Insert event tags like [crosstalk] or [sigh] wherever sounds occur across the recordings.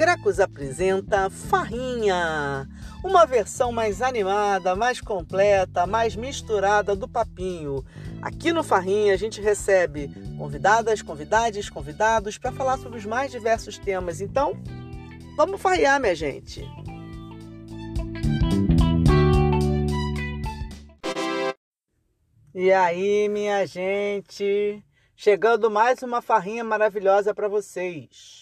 Gracos apresenta Farrinha, uma versão mais animada, mais completa, mais misturada do papinho. Aqui no Farrinha a gente recebe convidadas, convidados, convidados para falar sobre os mais diversos temas. Então, vamos farrear, minha gente. E aí, minha gente, chegando mais uma farrinha maravilhosa para vocês.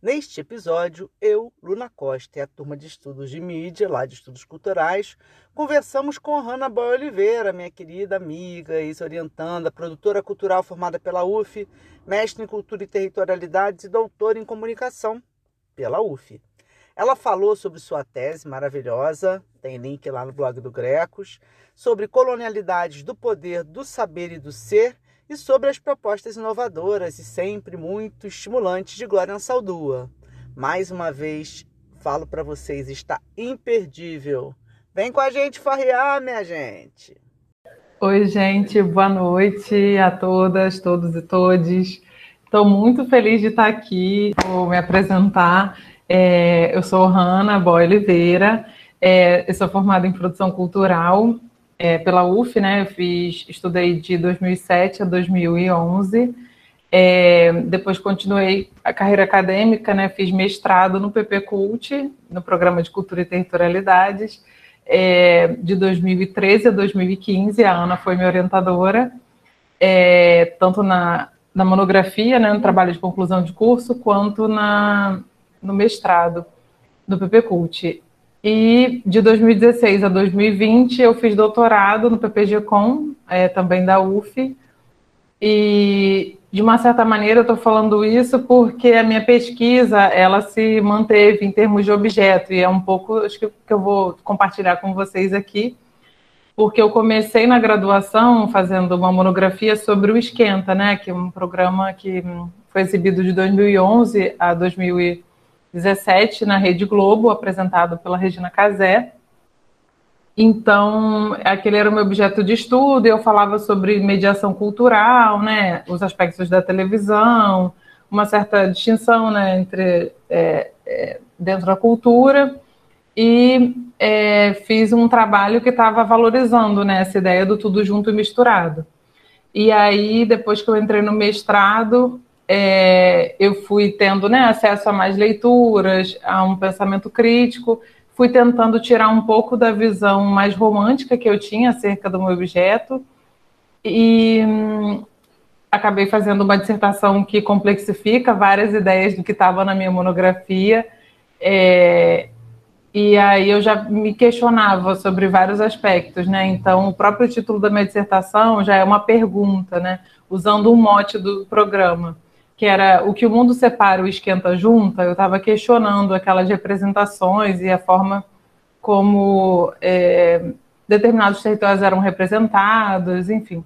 Neste episódio, eu, Luna Costa e a turma de estudos de mídia, lá de estudos culturais, conversamos com Hanna Boy Oliveira, minha querida amiga, ex-orientanda, produtora cultural formada pela UF, mestre em cultura e territorialidades e doutora em comunicação pela UF. Ela falou sobre sua tese maravilhosa, tem link lá no blog do Grecos, sobre colonialidades do poder, do saber e do ser e sobre as propostas inovadoras e sempre muito estimulantes de Glória Saldua. Mais uma vez, falo para vocês, está imperdível. Vem com a gente farrear, minha gente. Oi, gente, boa noite a todas, todos e todes. Estou muito feliz de estar aqui, vou me apresentar. É, eu sou Hanna Boy Oliveira, é, eu sou formada em produção cultural é, pela UF, né? Eu fiz, estudei de 2007 a 2011. É, depois continuei a carreira acadêmica, né? Fiz mestrado no PP Cult, no programa de Cultura e Territorialidades, é, de 2013 a 2015. A Ana foi minha orientadora, é, tanto na, na monografia, né, no trabalho de conclusão de curso, quanto na, no mestrado do PP Cult. E de 2016 a 2020 eu fiz doutorado no PPG-Com, é, também da UF. E de uma certa maneira eu estou falando isso porque a minha pesquisa ela se manteve em termos de objeto. E é um pouco acho que, que eu vou compartilhar com vocês aqui, porque eu comecei na graduação fazendo uma monografia sobre o Esquenta, né, que é um programa que foi exibido de 2011 a 2020 17 na Rede Globo, apresentado pela Regina Casé. Então, aquele era o meu objeto de estudo, eu falava sobre mediação cultural, né, os aspectos da televisão, uma certa distinção né, entre é, é, dentro da cultura, e é, fiz um trabalho que estava valorizando né, essa ideia do tudo junto e misturado. E aí, depois que eu entrei no mestrado, é, eu fui tendo né, acesso a mais leituras, a um pensamento crítico, fui tentando tirar um pouco da visão mais romântica que eu tinha acerca do meu objeto e hum, acabei fazendo uma dissertação que complexifica várias ideias do que estava na minha monografia. É, e aí eu já me questionava sobre vários aspectos, né? Então, o próprio título da minha dissertação já é uma pergunta, né? Usando um mote do programa que era o que o mundo separa, o esquenta junta, eu estava questionando aquelas representações e a forma como é, determinados territórios eram representados, enfim.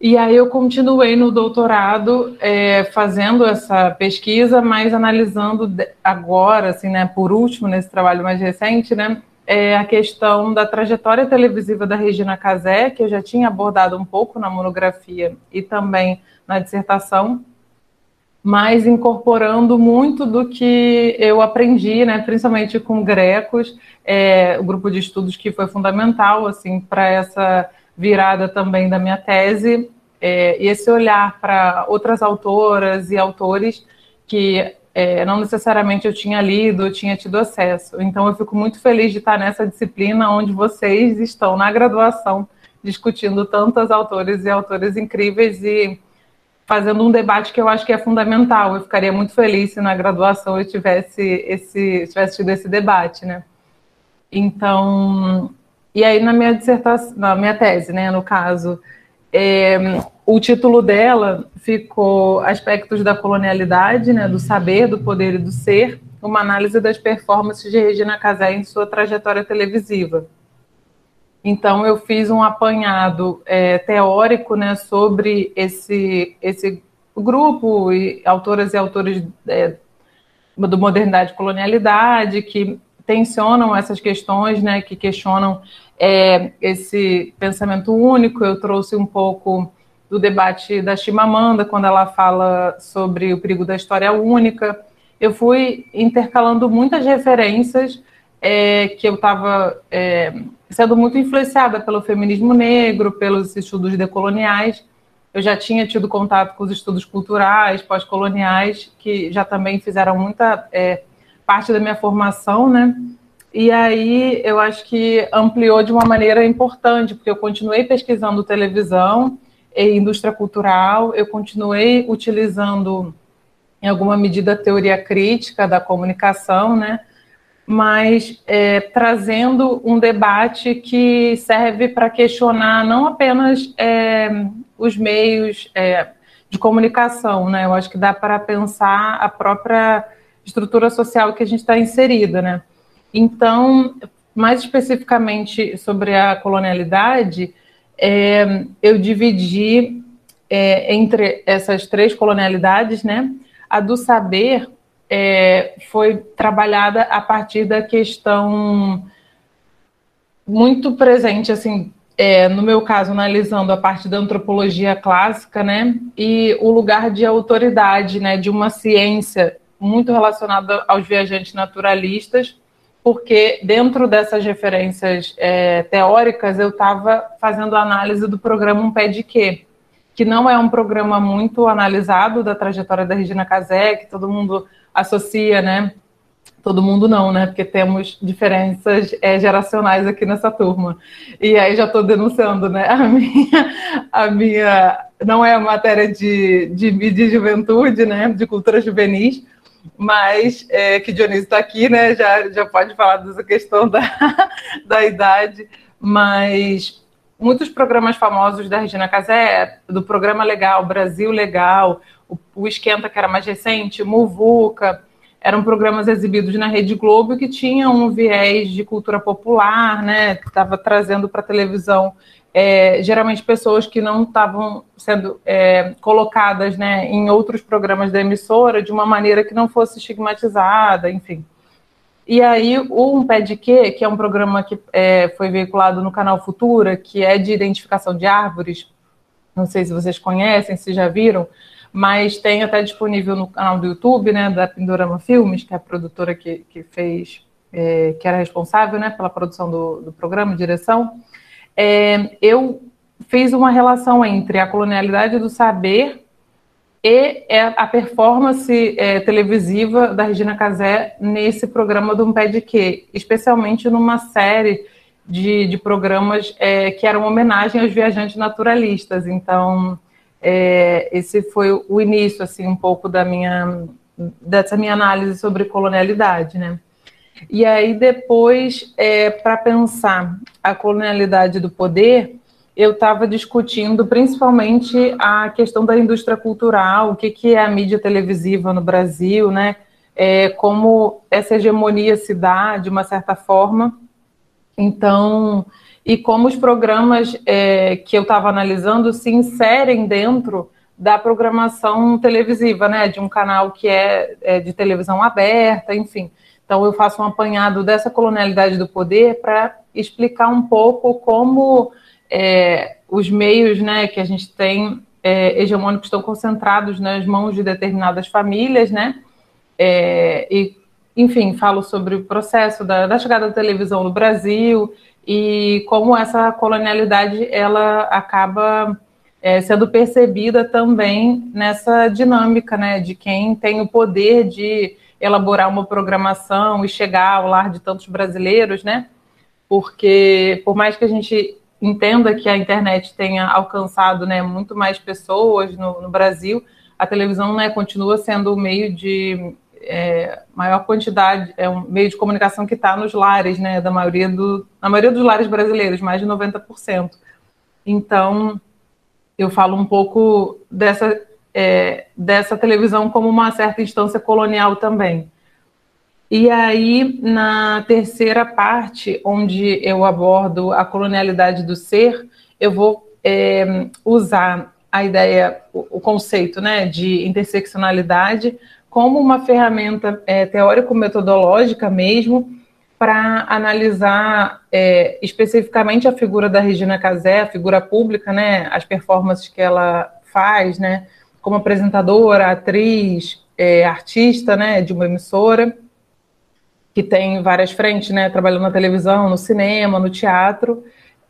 E aí eu continuei no doutorado é, fazendo essa pesquisa, mas analisando agora, assim, né, por último, nesse trabalho mais recente, né, é a questão da trajetória televisiva da Regina Casé, que eu já tinha abordado um pouco na monografia e também na dissertação, mas incorporando muito do que eu aprendi, né, principalmente com grecos, é, o grupo de estudos que foi fundamental assim para essa virada também da minha tese, é, e esse olhar para outras autoras e autores que é, não necessariamente eu tinha lido, eu tinha tido acesso. Então eu fico muito feliz de estar nessa disciplina onde vocês estão na graduação discutindo tantas autores e autores incríveis e fazendo um debate que eu acho que é fundamental. Eu ficaria muito feliz se na graduação eu tivesse esse tivesse tido esse debate, né? Então, e aí na minha dissertação, na minha tese, né, no caso, é, o título dela ficou Aspectos da colonialidade, né, do saber, do poder e do ser, uma análise das performances de Regina Casé em sua trajetória televisiva. Então, eu fiz um apanhado é, teórico né, sobre esse, esse grupo, e autoras e autores é, do Modernidade e Colonialidade, que tensionam essas questões, né, que questionam é, esse pensamento único. Eu trouxe um pouco do debate da Chimamanda, quando ela fala sobre o perigo da história única. eu fui intercalando muitas referências é, que eu estava é, sendo muito influenciada pelo feminismo negro, pelos estudos decoloniais. Eu já tinha tido contato com os estudos culturais, pós-coloniais, que já também fizeram muita é, parte da minha formação, né? E aí eu acho que ampliou de uma maneira importante, porque eu continuei pesquisando televisão e indústria cultural, eu continuei utilizando em alguma medida a teoria crítica da comunicação, né? Mas é, trazendo um debate que serve para questionar não apenas é, os meios é, de comunicação, né? Eu acho que dá para pensar a própria estrutura social que a gente está inserida, né? Então, mais especificamente sobre a colonialidade, é, eu dividi é, entre essas três colonialidades, né? A do saber é, foi trabalhada a partir da questão muito presente, assim, é, no meu caso, analisando a parte da antropologia clássica, né, e o lugar de autoridade, né, de uma ciência muito relacionada aos viajantes naturalistas, porque dentro dessas referências é, teóricas eu estava fazendo análise do programa Um Pé de Quê, que não é um programa muito analisado da trajetória da Regina Casé, que todo mundo associa, né? Todo mundo não, né? Porque temos diferenças é, geracionais aqui nessa turma. E aí já estou denunciando, né? A minha, a minha não é matéria de, de, de juventude, né? De cultura juvenis, mas é, que Dionísio está aqui, né? Já, já pode falar dessa questão da, [laughs] da idade, mas muitos programas famosos da Regina Casé, do programa Legal, Brasil Legal, o, o Esquenta, que era mais recente, Muvuca, eram programas exibidos na Rede Globo que tinham um viés de cultura popular, né? Estava trazendo para a televisão é, geralmente pessoas que não estavam sendo é, colocadas né, em outros programas da emissora de uma maneira que não fosse estigmatizada, enfim. E aí, o Um Pé de Quê, que é um programa que é, foi veiculado no canal Futura, que é de identificação de árvores, não sei se vocês conhecem, se já viram, mas tem até disponível no canal do YouTube, né, da Pindorama Filmes, que é a produtora que, que fez, é, que era responsável, né, pela produção do, do programa, direção. É, eu fiz uma relação entre a colonialidade do saber e é, a performance é, televisiva da Regina Casé nesse programa do Um Pé de Quê, especialmente numa série de, de programas é, que eram homenagem aos viajantes naturalistas. Então, é, esse foi o início, assim, um pouco da minha dessa minha análise sobre colonialidade, né? E aí depois, é, para pensar a colonialidade do poder, eu estava discutindo principalmente a questão da indústria cultural, o que, que é a mídia televisiva no Brasil, né? É, como essa hegemonia se dá de uma certa forma. Então, e como os programas é, que eu estava analisando se inserem dentro da programação televisiva, né, de um canal que é, é, de televisão aberta, enfim. Então eu faço um apanhado dessa colonialidade do poder para explicar um pouco como é, os meios, né, que a gente tem é, hegemônicos estão concentrados nas mãos de determinadas famílias, né, é, e enfim falo sobre o processo da, da chegada da televisão no Brasil e como essa colonialidade ela acaba é, sendo percebida também nessa dinâmica, né, de quem tem o poder de elaborar uma programação e chegar ao lar de tantos brasileiros, né? Porque por mais que a gente entenda que a internet tenha alcançado, né, muito mais pessoas no, no Brasil, a televisão, né, continua sendo o meio de é, maior quantidade, é um meio de comunicação que está nos lares, né, da maioria do, na maioria dos lares brasileiros, mais de 90%. Então, eu falo um pouco dessa, é, dessa televisão como uma certa instância colonial também. E aí, na terceira parte, onde eu abordo a colonialidade do ser, eu vou é, usar a ideia, o, o conceito né, de interseccionalidade como uma ferramenta é, teórico-metodológica mesmo para analisar é, especificamente a figura da Regina Casé, a figura pública, né, as performances que ela faz, né, como apresentadora, atriz, é, artista, né, de uma emissora que tem várias frentes, né, trabalhando na televisão, no cinema, no teatro,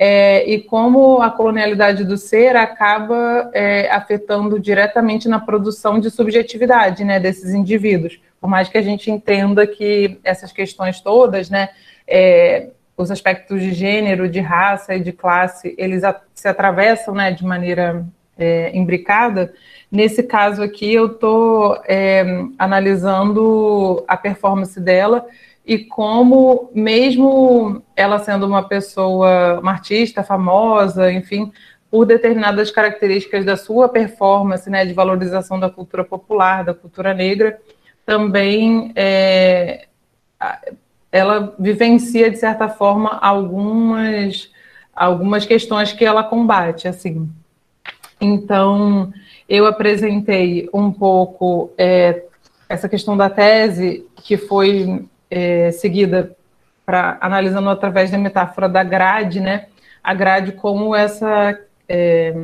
é, e como a colonialidade do ser acaba é, afetando diretamente na produção de subjetividade, né, desses indivíduos. Por mais que a gente entenda que essas questões todas, né, é, os aspectos de gênero, de raça e de classe, eles a, se atravessam, né, de maneira é, imbricada. Nesse caso aqui, eu estou é, analisando a performance dela e como, mesmo ela sendo uma pessoa, uma artista famosa, enfim, por determinadas características da sua performance, né, de valorização da cultura popular, da cultura negra, também é, ela vivencia, de certa forma, algumas, algumas questões que ela combate, assim. Então, eu apresentei um pouco é, essa questão da tese, que foi é, seguida para analisando através da metáfora da grade, né? A grade como essa é,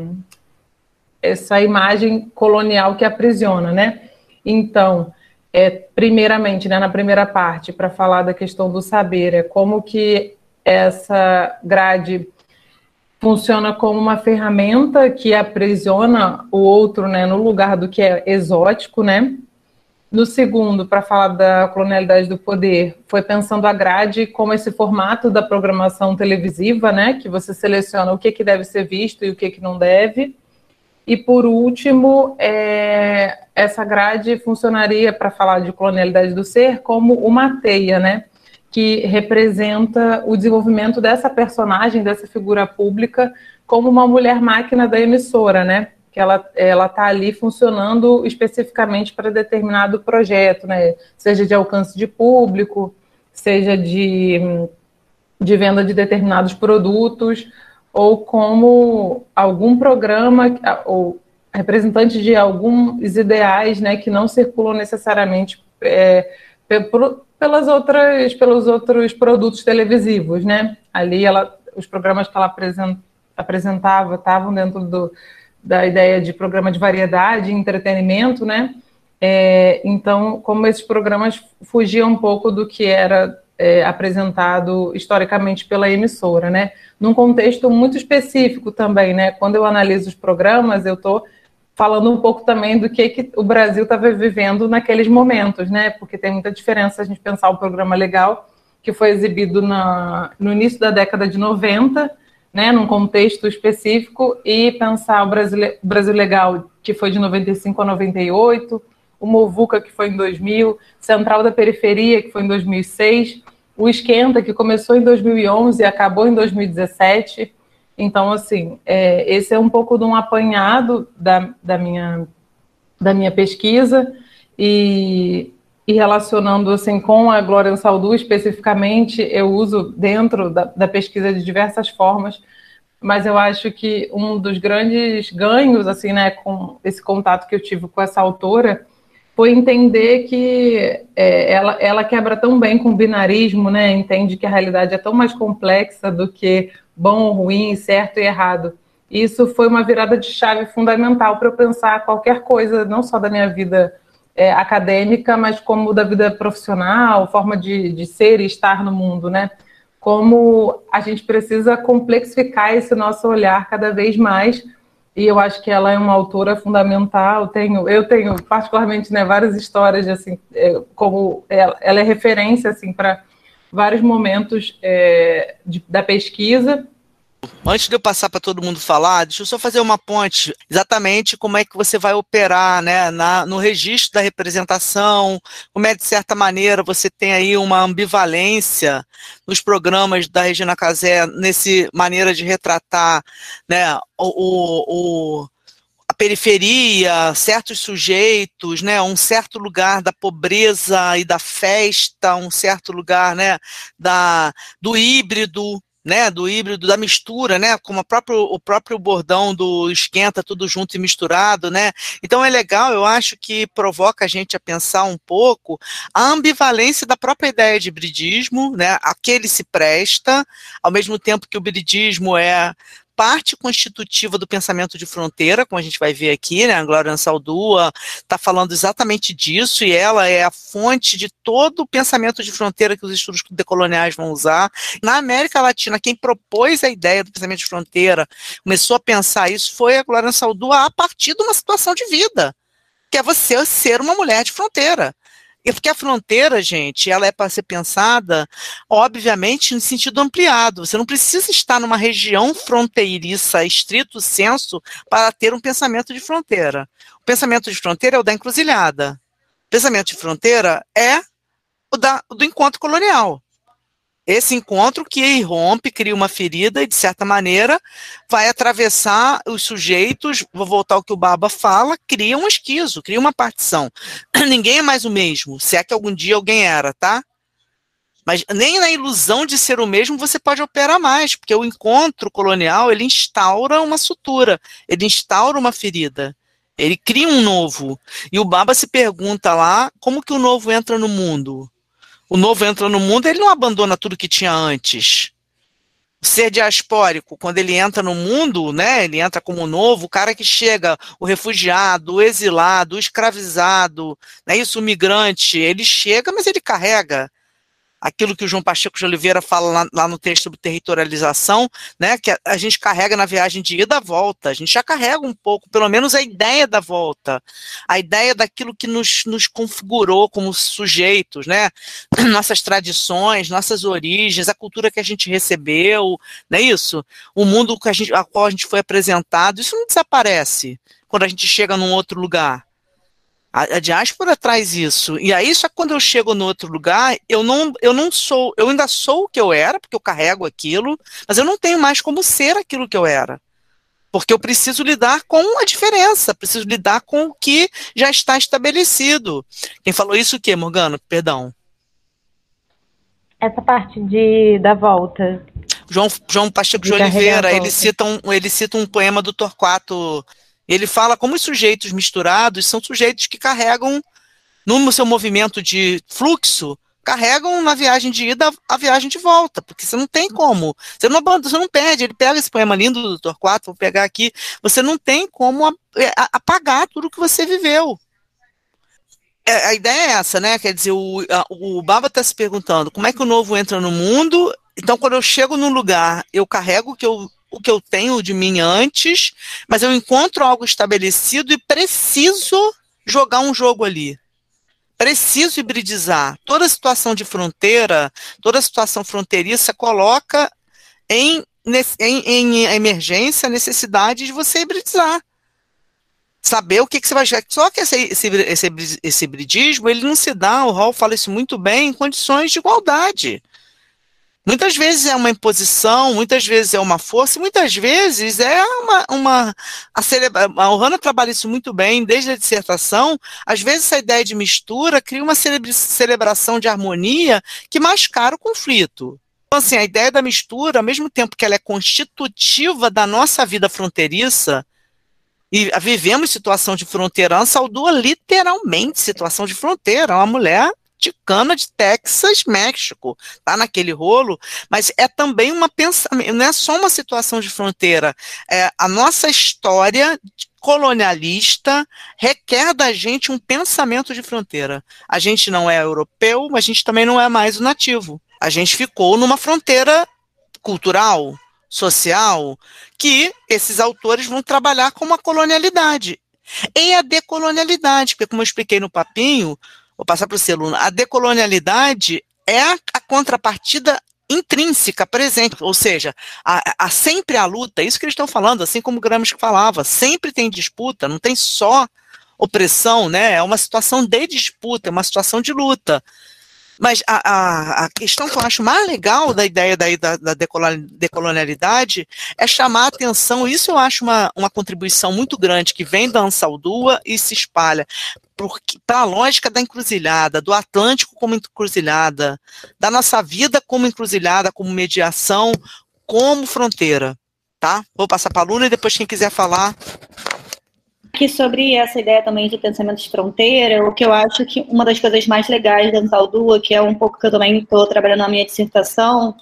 essa imagem colonial que aprisiona, né? Então, é, primeiramente, né, na primeira parte, para falar da questão do saber, é como que essa grade funciona como uma ferramenta que aprisiona o outro, né, no lugar do que é exótico, né? No segundo, para falar da colonialidade do poder, foi pensando a grade como esse formato da programação televisiva, né, que você seleciona o que, que deve ser visto e o que, que não deve. E por último, é, essa grade funcionaria, para falar de colonialidade do ser, como uma teia, né, que representa o desenvolvimento dessa personagem, dessa figura pública, como uma mulher máquina da emissora, né? Que ela ela está ali funcionando especificamente para determinado projeto, né? Seja de alcance de público, seja de, de venda de determinados produtos, ou como algum programa ou representante de alguns ideais, né, que não circulam necessariamente é, pelas outras pelos outros produtos televisivos, né? Ali ela os programas que ela apresentava estavam dentro do da ideia de programa de variedade entretenimento, né? É, então, como esses programas fugiam um pouco do que era é, apresentado historicamente pela emissora, né? Num contexto muito específico também, né? Quando eu analiso os programas, eu estou falando um pouco também do que, que o Brasil estava vivendo naqueles momentos, né? Porque tem muita diferença a gente pensar o programa legal que foi exibido na, no início da década de 90 né, num contexto específico, e pensar o Brasil, Brasil Legal, que foi de 95 a 98, o Movuca, que foi em 2000, Central da Periferia, que foi em 2006, o Esquenta, que começou em 2011 e acabou em 2017. Então, assim, é, esse é um pouco de um apanhado da, da, minha, da minha pesquisa, e e relacionando assim com a Glória Saldu especificamente, eu uso dentro da, da, pesquisa de diversas formas, mas eu acho que um dos grandes ganhos assim, né, com esse contato que eu tive com essa autora foi entender que é, ela, ela quebra tão bem com o binarismo, né, entende que a realidade é tão mais complexa do que bom, ruim, certo e errado. Isso foi uma virada de chave fundamental para eu pensar qualquer coisa, não só da minha vida é, acadêmica, mas como da vida profissional, forma de, de ser e estar no mundo, né? Como a gente precisa complexificar esse nosso olhar cada vez mais. E eu acho que ela é uma autora fundamental. Tenho, eu tenho particularmente né, várias histórias assim, é, como ela, ela, é referência assim para vários momentos é, de, da pesquisa Antes de eu passar para todo mundo falar, deixa eu só fazer uma ponte. Exatamente como é que você vai operar né, na, no registro da representação, como é de certa maneira você tem aí uma ambivalência nos programas da Regina Casé, nesse maneira de retratar né, o, o a periferia, certos sujeitos, né, um certo lugar da pobreza e da festa, um certo lugar, né, da, do híbrido, né, do híbrido, da mistura, né, como próprio, o próprio bordão do esquenta tudo junto e misturado, né, então é legal, eu acho que provoca a gente a pensar um pouco a ambivalência da própria ideia de hibridismo, né, aquele se presta, ao mesmo tempo que o hibridismo é parte constitutiva do pensamento de fronteira, como a gente vai ver aqui, né? A Glória Saldua está falando exatamente disso, e ela é a fonte de todo o pensamento de fronteira que os estudos decoloniais vão usar. Na América Latina, quem propôs a ideia do pensamento de fronteira, começou a pensar isso, foi a Glória Saldua a partir de uma situação de vida, que é você ser uma mulher de fronteira. É porque a fronteira, gente, ela é para ser pensada, obviamente, em sentido ampliado. Você não precisa estar numa região fronteiriça, estrito senso, para ter um pensamento de fronteira. O pensamento de fronteira é o da encruzilhada. O pensamento de fronteira é o, da, do encontro colonial. Esse encontro que irrompe, cria uma ferida e, de certa maneira, vai atravessar os sujeitos, vou voltar ao que o Baba fala, cria um esquizo, cria uma partição. [clears throat] Ninguém é mais o mesmo, se é que algum dia alguém era, tá? Mas nem na ilusão de ser o mesmo você pode operar mais, porque o encontro colonial, ele instaura uma sutura, ele instaura uma ferida. Ele cria um novo. E o Baba se pergunta lá, como que o novo entra no mundo? O novo entra no mundo, ele não abandona tudo que tinha antes. O ser diaspórico, quando ele entra no mundo, né, ele entra como novo, o cara que chega, o refugiado, o exilado, o escravizado, né, isso, o migrante, ele chega, mas ele carrega aquilo que o João Pacheco de Oliveira fala lá, lá, no texto sobre territorialização, né, que a, a, gente carrega na viagem de ida e volta, a gente já carrega um pouco, pelo menos a ideia da volta, a ideia daquilo que nos, nos configurou como sujeitos, né, [clears throat] nossas tradições, nossas origens, a cultura que a gente recebeu, não é isso? O mundo que a gente, a qual a gente foi apresentado, isso não desaparece quando a gente chega num outro lugar. A, a diáspora traz isso. E aí, só quando eu chego no outro lugar, eu não, eu não sou, eu ainda sou o que eu era, porque eu carrego aquilo, mas eu não tenho mais como ser aquilo que eu era. Porque eu preciso lidar com a diferença, preciso lidar com o que já está estabelecido. Quem falou isso o quê, Morgana? Perdão. Essa parte de da volta. João, João Pacheco de, de Oliveira, ele cita, um, ele cita um poema do Torquato ele fala como os sujeitos misturados são sujeitos que carregam, no seu movimento de fluxo, carregam na viagem de ida a viagem de volta, porque você não tem como, você não, você não perde, ele pega esse poema lindo do. 4, vou pegar aqui, você não tem como é, apagar tudo que você viveu. É, a ideia é essa, né? Quer dizer, o, a, o Baba está se perguntando como é que o novo entra no mundo. Então, quando eu chego num lugar, eu carrego o que eu o que eu tenho de mim antes, mas eu encontro algo estabelecido e preciso jogar um jogo ali. Preciso hibridizar. Toda situação de fronteira, toda situação fronteiriça coloca em, em, em emergência a necessidade de você hibridizar. Saber o que, que você vai jogar. Só que esse, esse, esse, esse hibridismo, ele não se dá, o Hall fala isso muito bem, em condições de igualdade. Muitas vezes é uma imposição, muitas vezes é uma força, e muitas vezes é uma. uma a, celebra, a Ohana trabalha isso muito bem desde a dissertação. Às vezes, essa ideia de mistura cria uma celebração de harmonia que mascara o conflito. Então, assim, a ideia da mistura, ao mesmo tempo que ela é constitutiva da nossa vida fronteiriça, e vivemos situação de fronteira, saudua literalmente situação de fronteira. Uma mulher Ticana de Texas, México, tá naquele rolo, mas é também uma pensamento, não é só uma situação de fronteira, é a nossa história colonialista requer da gente um pensamento de fronteira. A gente não é europeu, mas a gente também não é mais o nativo. A gente ficou numa fronteira cultural, social, que esses autores vão trabalhar com uma colonialidade. E a decolonialidade, porque como eu expliquei no papinho, vou passar para o Celuna, a decolonialidade é a, contrapartida intrínseca, presente, ou seja, há, sempre a luta, isso que eles estão falando, assim como Gramsci falava, sempre tem disputa, não tem só opressão, né? É uma situação de disputa, é uma situação de luta. Mas a, a, a, questão que eu acho mais legal da ideia da, da, da decolonialidade é chamar a atenção, isso eu acho uma, uma contribuição muito grande que vem da Ansaldua e se espalha para a lógica da encruzilhada, do Atlântico como encruzilhada, da nossa vida como encruzilhada, como mediação, como fronteira, tá? Vou passar para a Luna e depois quem quiser falar. Sobre essa ideia também de pensamento de fronteira, o que eu acho que uma das coisas mais legais da Antaldua, que é um pouco que eu também estou trabalhando na minha dissertação,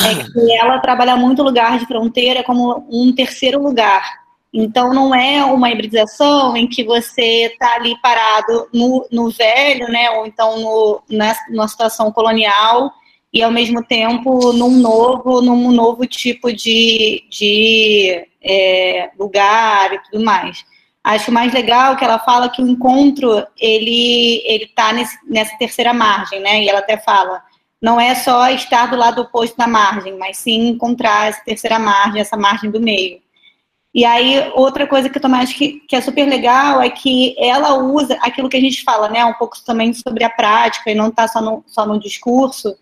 é que ela trabalha muito lugar de fronteira como um terceiro lugar. Então, não é uma hibridização em que você está ali parado no, no velho, né, ou então no, na, numa situação colonial, e ao mesmo tempo num novo, num novo tipo de, de é, lugar e tudo mais. Acho mais legal que ela fala que o encontro ele ele está nessa terceira margem, né? E ela até fala não é só estar do lado oposto da margem, mas sim encontrar essa terceira margem, essa margem do meio. E aí, outra coisa que eu também acho que, que é super legal é que ela usa aquilo que a gente fala, né? Um pouco também sobre a prática e não está só no, só no discurso.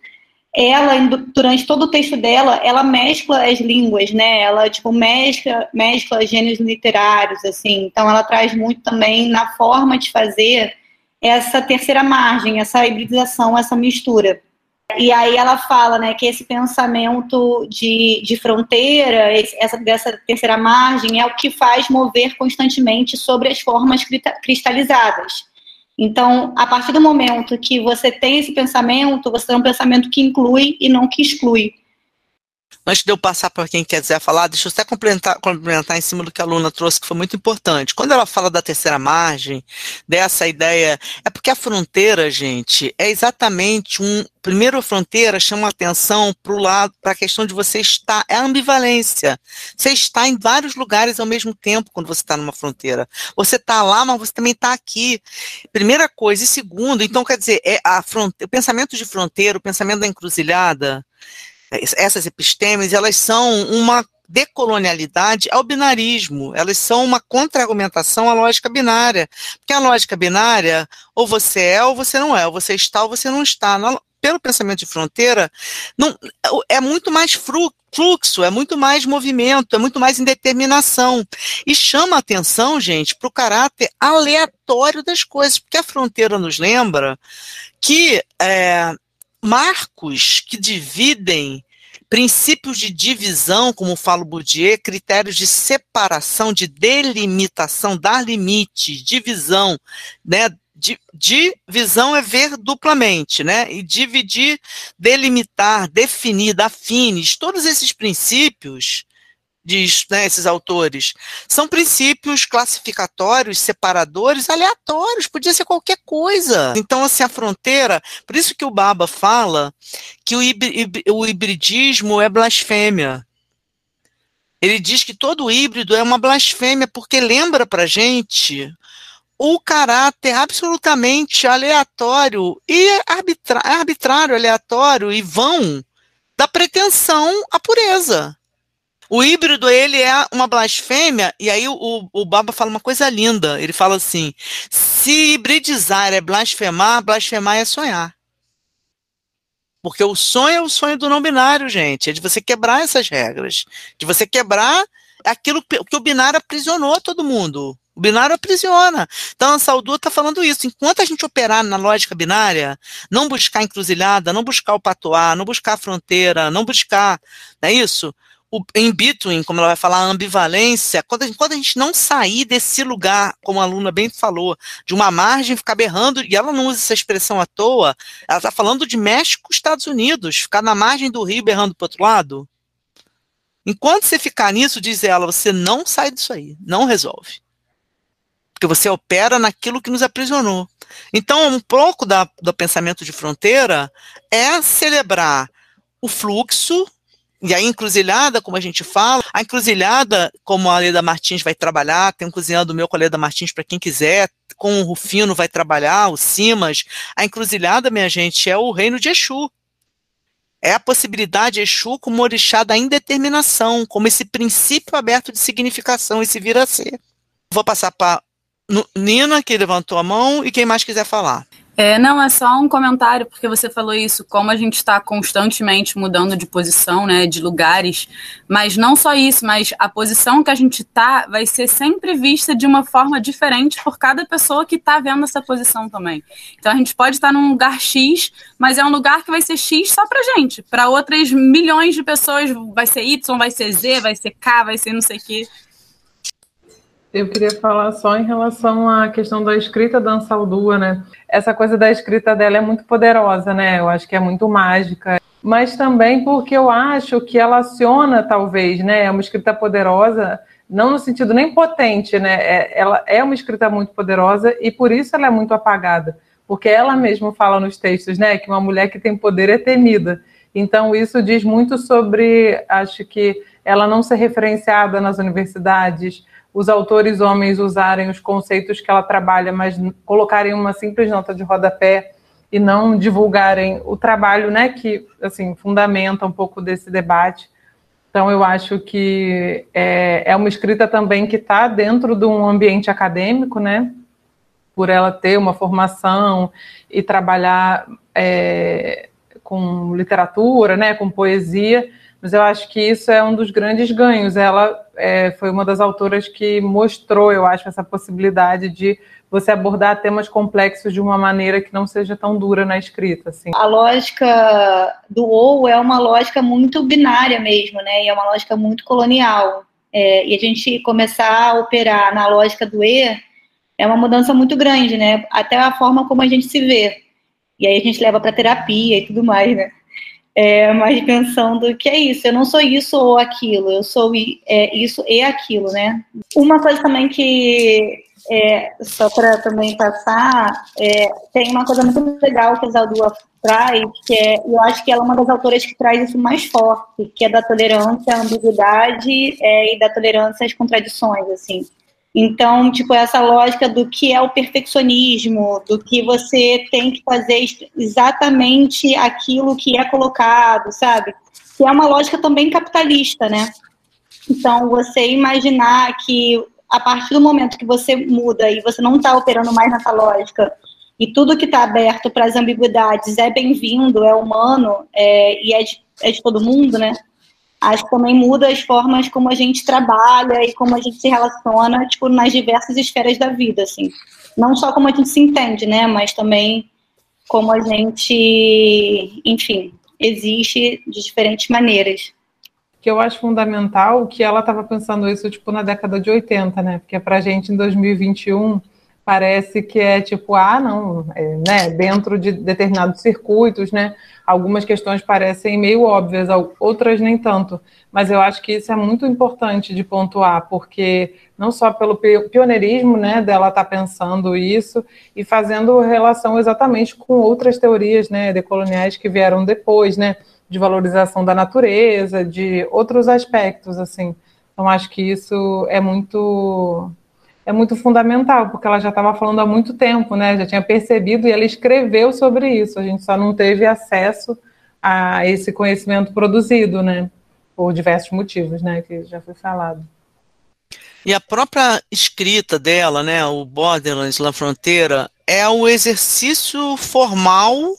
Ela, durante todo o texto dela, ela mescla as línguas, né? Ela, tipo, mescla, mescla gêneros literários, assim. Então, ela traz muito também na forma de fazer essa terceira margem, essa hibridização, essa mistura. E aí ela fala, né, que esse pensamento de, de fronteira, essa dessa terceira margem, é o que faz mover constantemente sobre as formas cristalizadas. Então, a partir do momento que você tem esse pensamento, você tem um pensamento que inclui e não que exclui. Antes de eu passar para quem quiser falar, deixa eu até complementar, complementar em cima do que a Luna trouxe, que foi muito importante. Quando ela fala da terceira margem, dessa ideia, é porque a fronteira, gente, é exatamente um. Primeiro, a fronteira chama atenção para o lado, para a questão de você estar, é a ambivalência. Você está em vários lugares ao mesmo tempo quando você está numa fronteira. Você está lá, mas você também está aqui. Primeira coisa. E segundo, então, quer dizer, é a fronteira, o pensamento de fronteira, o pensamento da encruzilhada, essas epistemes, elas são uma decolonialidade ao binarismo, elas são uma contra-argumentação à lógica binária, porque a lógica binária, ou você é ou você não é, ou você está ou você não está. pelo pensamento de fronteira, não, é muito mais fluxo, é muito mais movimento, é muito mais indeterminação. E chama a atenção, gente, para o caráter aleatório das coisas, porque a fronteira nos lembra que é, marcos que dividem princípios de divisão, como fala o Bourdieu, critérios de separação, de delimitação, dar limite, divisão, né? Divisão é ver duplamente, né? E dividir, delimitar, definir, dar fines, todos esses princípios diz né, esses autores, são princípios classificatórios, separadores, aleatórios, podia ser qualquer coisa. Então, assim, a fronteira, por isso que o Baba fala que o, o hibridismo é blasfêmia. Ele diz que todo híbrido é uma blasfêmia, porque lembra para gente o caráter absolutamente aleatório e arbitrário, aleatório e vão da pretensão à pureza. O híbrido, ele é uma blasfêmia, e aí o, o Baba fala uma coisa linda. Ele fala assim: se hibridizar é blasfemar, blasfemar é sonhar. Porque o sonho é o sonho do não binário, gente. É de você quebrar essas regras. De você quebrar aquilo que o binário aprisionou todo mundo. O binário aprisiona. Então, a Saldu está falando isso. Enquanto a gente operar na lógica binária, não buscar encruzilhada, não buscar o patoar, não buscar a fronteira, não buscar, não é isso? O in between, como ela vai falar, a ambivalência, quando a, gente, quando a gente não sair desse lugar, como a aluna bem falou, de uma margem, ficar berrando, e ela não usa essa expressão à toa, ela está falando de México, Estados Unidos, ficar na margem do rio berrando para outro lado. Enquanto você ficar nisso, diz ela, você não sai disso aí, não resolve. Porque você opera naquilo que nos aprisionou. Então, um pouco da, do pensamento de fronteira é celebrar o fluxo e a encruzilhada, como a gente fala, a encruzilhada, como a Leda Martins vai trabalhar, tem um cozinhando meu com a Leda Martins para quem quiser, com o Rufino vai trabalhar, o Simas. A encruzilhada, minha gente, é o reino de Exu. É a possibilidade de Exu como orixá da indeterminação, como esse princípio aberto de significação, esse vir a ser. Vou passar para Nina, que levantou a mão, e quem mais quiser falar. É, não, é só um comentário, porque você falou isso, como a gente está constantemente mudando de posição, né, de lugares, mas não só isso, mas a posição que a gente está vai ser sempre vista de uma forma diferente por cada pessoa que está vendo essa posição também. Então a gente pode estar num lugar X, mas é um lugar que vai ser X só pra gente. Para outras milhões de pessoas vai ser Y, vai ser Z, vai ser K, vai ser não sei o quê. Eu queria falar só em relação à questão da escrita da Ansaldua, né? Essa coisa da escrita dela é muito poderosa, né? Eu acho que é muito mágica. mas também porque eu acho que ela aciona, talvez, né? É uma escrita poderosa, não no sentido nem potente, né? É, ela é uma escrita muito poderosa e por isso ela é muito apagada, porque ela mesma fala nos textos, né? Que uma mulher que tem poder é temida. Então, isso diz muito sobre, acho que, ela não ser referenciada nas universidades, os autores homens usarem os conceitos que ela trabalha, mas colocarem uma simples nota de rodapé e não divulgarem o trabalho, né, que assim fundamenta um pouco desse debate. Então eu acho que é, é uma escrita também que está dentro de um ambiente acadêmico, né, por ela ter uma formação e trabalhar é, com literatura, né, com poesia, mas eu acho que isso é um dos grandes ganhos. Ela é, foi uma das autoras que mostrou, eu acho, essa possibilidade de você abordar temas complexos de uma maneira que não seja tão dura na escrita. Assim. A lógica do ou é uma lógica muito binária mesmo, né? E é uma lógica muito colonial. É, e a gente começar a operar na lógica do e é uma mudança muito grande, né? Até a forma como a gente se vê. E aí a gente leva para terapia e tudo mais, né? É, mas pensando que é isso, eu não sou isso ou aquilo, eu sou é, isso e aquilo, né? Uma coisa também que, é, só para também passar, é, tem uma coisa muito legal que a Zaldua traz, que é, eu acho que ela é uma das autoras que traz isso mais forte, que é da tolerância à ambiguidade é, e da tolerância às contradições, assim. Então, tipo, essa lógica do que é o perfeccionismo, do que você tem que fazer exatamente aquilo que é colocado, sabe? Que é uma lógica também capitalista, né? Então, você imaginar que a partir do momento que você muda e você não está operando mais nessa lógica e tudo que está aberto para as ambiguidades é bem-vindo, é humano é, e é de, é de todo mundo, né? Acho que também muda as formas como a gente trabalha e como a gente se relaciona, tipo, nas diversas esferas da vida, assim. Não só como a gente se entende, né, mas também como a gente, enfim, existe de diferentes maneiras. Que eu acho fundamental que ela estava pensando isso, tipo, na década de 80, né, porque para a gente em 2021 parece que é tipo, ah, não, é, né, dentro de determinados circuitos, né, algumas questões parecem meio óbvias, outras nem tanto, mas eu acho que isso é muito importante de pontuar, porque não só pelo pioneirismo, né, dela estar tá pensando isso e fazendo relação exatamente com outras teorias, né, decoloniais que vieram depois, né, de valorização da natureza, de outros aspectos, assim. Então, acho que isso é muito é muito fundamental, porque ela já estava falando há muito tempo, né? Já tinha percebido e ela escreveu sobre isso. A gente só não teve acesso a esse conhecimento produzido, né? Por diversos motivos, né? Que já foi falado. E a própria escrita dela, né? O Borderlands La Fronteira é o exercício formal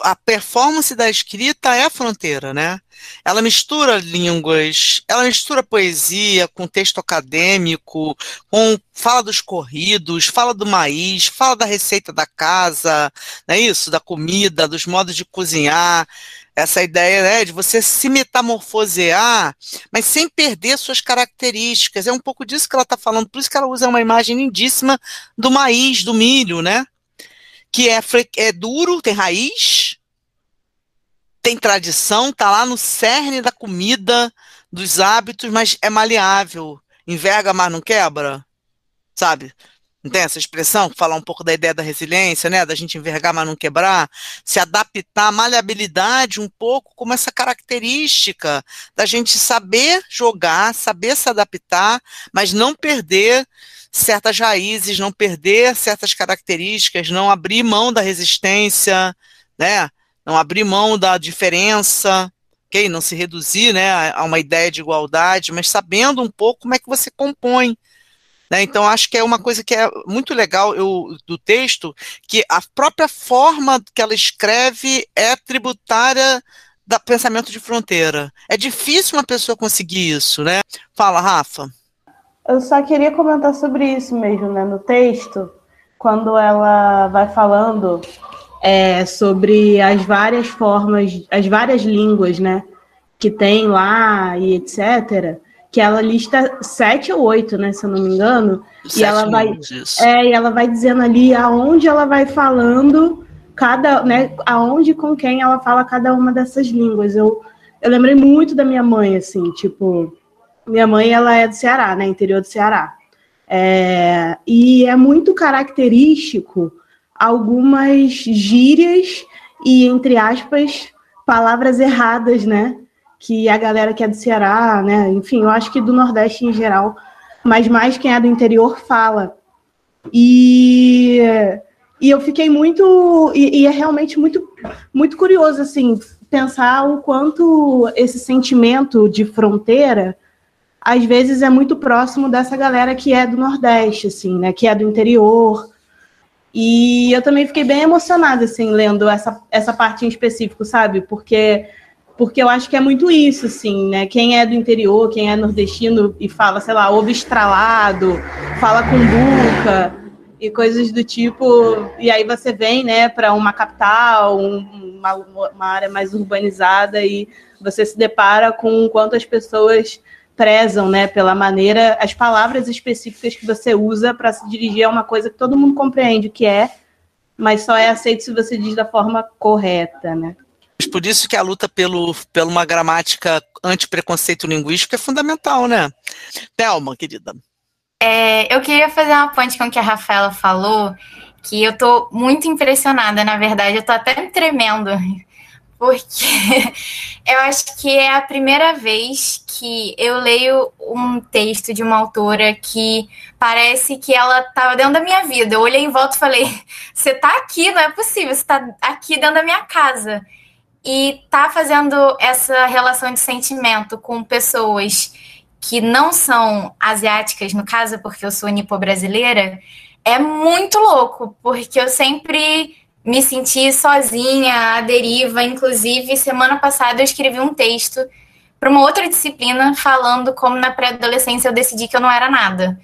a performance da escrita é a fronteira, né? Ela mistura línguas, ela mistura poesia com texto acadêmico, com fala dos corridos, fala do maíz, fala da receita da casa, não é isso? Da comida, dos modos de cozinhar. Essa ideia né, de você se metamorfosear, mas sem perder suas características. É um pouco disso que ela está falando, por isso que ela usa uma imagem lindíssima do maíz, do milho, né? Que é, é duro, tem raiz, tem tradição, tá lá no cerne da comida, dos hábitos, mas é maleável. Enverga, mas não quebra. Sabe? Não tem essa expressão? Falar um pouco da ideia da resiliência, né? Da gente envergar, mas não quebrar. Se adaptar, a maleabilidade um pouco como essa característica da gente saber jogar, saber se adaptar, mas não perder certas raízes, não perder certas características, não abrir mão da resistência, né? Não abrir mão da diferença, ok? Não se reduzir, né, a uma ideia de igualdade, mas sabendo um pouco como é que você compõe. Né? Então, acho que é uma coisa que é muito legal eu, do texto, que a própria forma que ela escreve é tributária do pensamento de fronteira. É difícil uma pessoa conseguir isso, né? Fala, Rafa. Eu só queria comentar sobre isso mesmo, né? No texto, quando ela vai falando é, sobre as várias formas, as várias línguas, né? Que tem lá e etc. Que ela lista sete ou oito, né? Se eu não me engano. Sete e ela vai, é, e ela vai dizendo ali aonde ela vai falando cada, né, aonde com quem ela fala cada uma dessas línguas. Eu, eu lembrei muito da minha mãe, assim, tipo, minha mãe ela é do Ceará, né, interior do Ceará. É, e é muito característico algumas gírias e, entre aspas, palavras erradas, né? Que a galera que é do Ceará, né? Enfim, eu acho que do Nordeste em geral, mas mais quem é do interior fala. E, e eu fiquei muito. E, e é realmente muito, muito curioso, assim, pensar o quanto esse sentimento de fronteira às vezes é muito próximo dessa galera que é do Nordeste, assim, né? Que é do interior, e eu também fiquei bem emocionada, assim, lendo essa, essa parte em específico, sabe? Porque, porque eu acho que é muito isso, assim, né? Quem é do interior, quem é nordestino e fala, sei lá, ovo estralado, fala com buca e coisas do tipo. E aí você vem, né, para uma capital, um, uma, uma área mais urbanizada e você se depara com quantas pessoas prezam, né, pela maneira, as palavras específicas que você usa para se dirigir a uma coisa que todo mundo compreende o que é, mas só é aceito se você diz da forma correta, né? Por isso que a luta pelo, pela uma gramática anti-preconceito linguístico é fundamental, né? Thelma, querida. É, eu queria fazer uma ponte com o que a Rafaela falou, que eu tô muito impressionada, na verdade, eu tô até tremendo porque [laughs] eu acho que é a primeira vez que eu leio um texto de uma autora que parece que ela estava dentro da minha vida. Eu olhei em volta e falei: [laughs] você está aqui, não é possível, você está aqui dentro da minha casa. E tá fazendo essa relação de sentimento com pessoas que não são asiáticas, no caso, porque eu sou nipo-brasileira, é muito louco, porque eu sempre me senti sozinha, à deriva. Inclusive, semana passada eu escrevi um texto para uma outra disciplina falando como na pré-adolescência eu decidi que eu não era nada.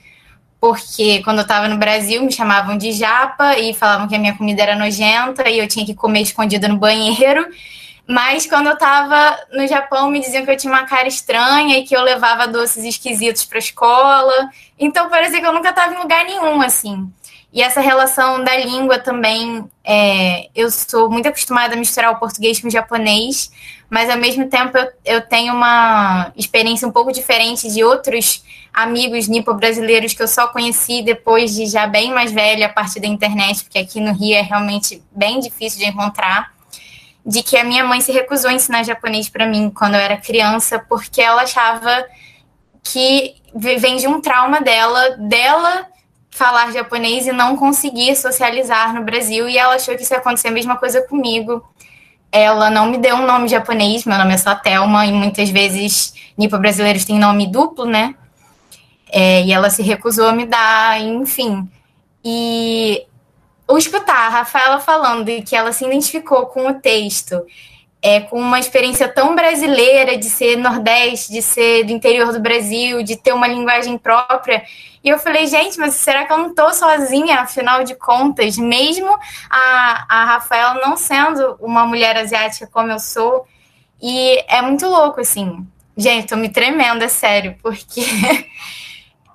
Porque quando eu estava no Brasil me chamavam de japa e falavam que a minha comida era nojenta e eu tinha que comer escondida no banheiro. Mas quando eu estava no Japão me diziam que eu tinha uma cara estranha e que eu levava doces esquisitos para a escola. Então parecia que eu nunca estava em lugar nenhum assim. E essa relação da língua também, é, eu sou muito acostumada a misturar o português com o japonês, mas ao mesmo tempo eu, eu tenho uma experiência um pouco diferente de outros amigos nipo-brasileiros que eu só conheci depois de já bem mais velha, a partir da internet, porque aqui no Rio é realmente bem difícil de encontrar, de que a minha mãe se recusou a ensinar japonês para mim quando eu era criança, porque ela achava que vem de um trauma dela, dela falar japonês e não conseguir socializar no Brasil. E ela achou que isso ia acontecer a mesma coisa comigo. Ela não me deu um nome japonês, meu nome é só Thelma, e muitas vezes nipo-brasileiros têm nome duplo, né? É, e ela se recusou a me dar, enfim. E o escutar a Rafaela falando que ela se identificou com o texto, é, com uma experiência tão brasileira de ser nordeste, de ser do interior do Brasil, de ter uma linguagem própria, e eu falei, gente, mas será que eu não estou sozinha, afinal de contas? Mesmo a, a Rafaela não sendo uma mulher asiática como eu sou. E é muito louco, assim. Gente, tô me tremendo, é sério, porque [laughs]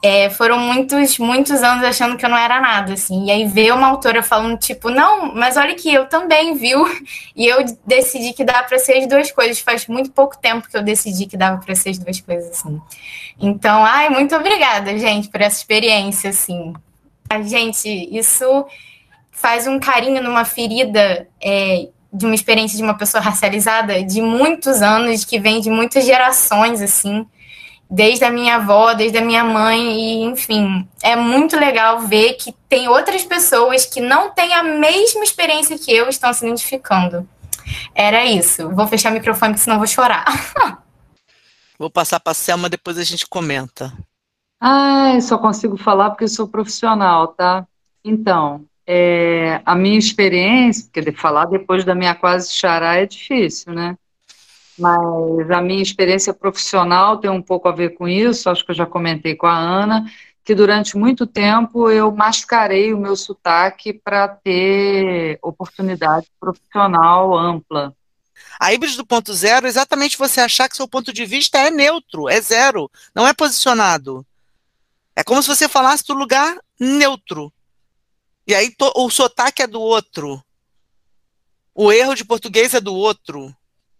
é, foram muitos, muitos anos achando que eu não era nada, assim. E aí ver uma autora falando, tipo, não, mas olha que eu também, viu? [laughs] E eu decidi que dá para ser as duas coisas. Faz muito pouco tempo que eu decidi que dava para ser as duas coisas, assim. Então, ai, muito obrigada, gente, por essa experiência, assim. A gente, isso faz um carinho numa ferida é, de uma experiência de uma pessoa racializada de muitos anos, que vem de muitas gerações, assim desde a minha avó, desde a minha mãe, e enfim, é muito legal ver que tem outras pessoas que não têm a mesma experiência que eu estão se identificando. Era isso. Vou fechar o microfone, senão vou chorar. [laughs] Vou passar para a Selma, depois a gente comenta. Ah, só consigo falar porque eu sou profissional, tá? Então, é, a minha experiência, porque de falar depois da minha quase xará é difícil, né? Mas a minha experiência profissional tem um pouco a ver com isso, acho que eu já comentei com a Ana, que durante muito tempo eu mascarei o meu sotaque para ter oportunidade profissional ampla. A híbrido do ponto zero é exatamente você achar que seu ponto de vista é neutro, é zero, não é posicionado. É como se você falasse do lugar neutro. E aí o sotaque é do outro. O erro de português é do outro.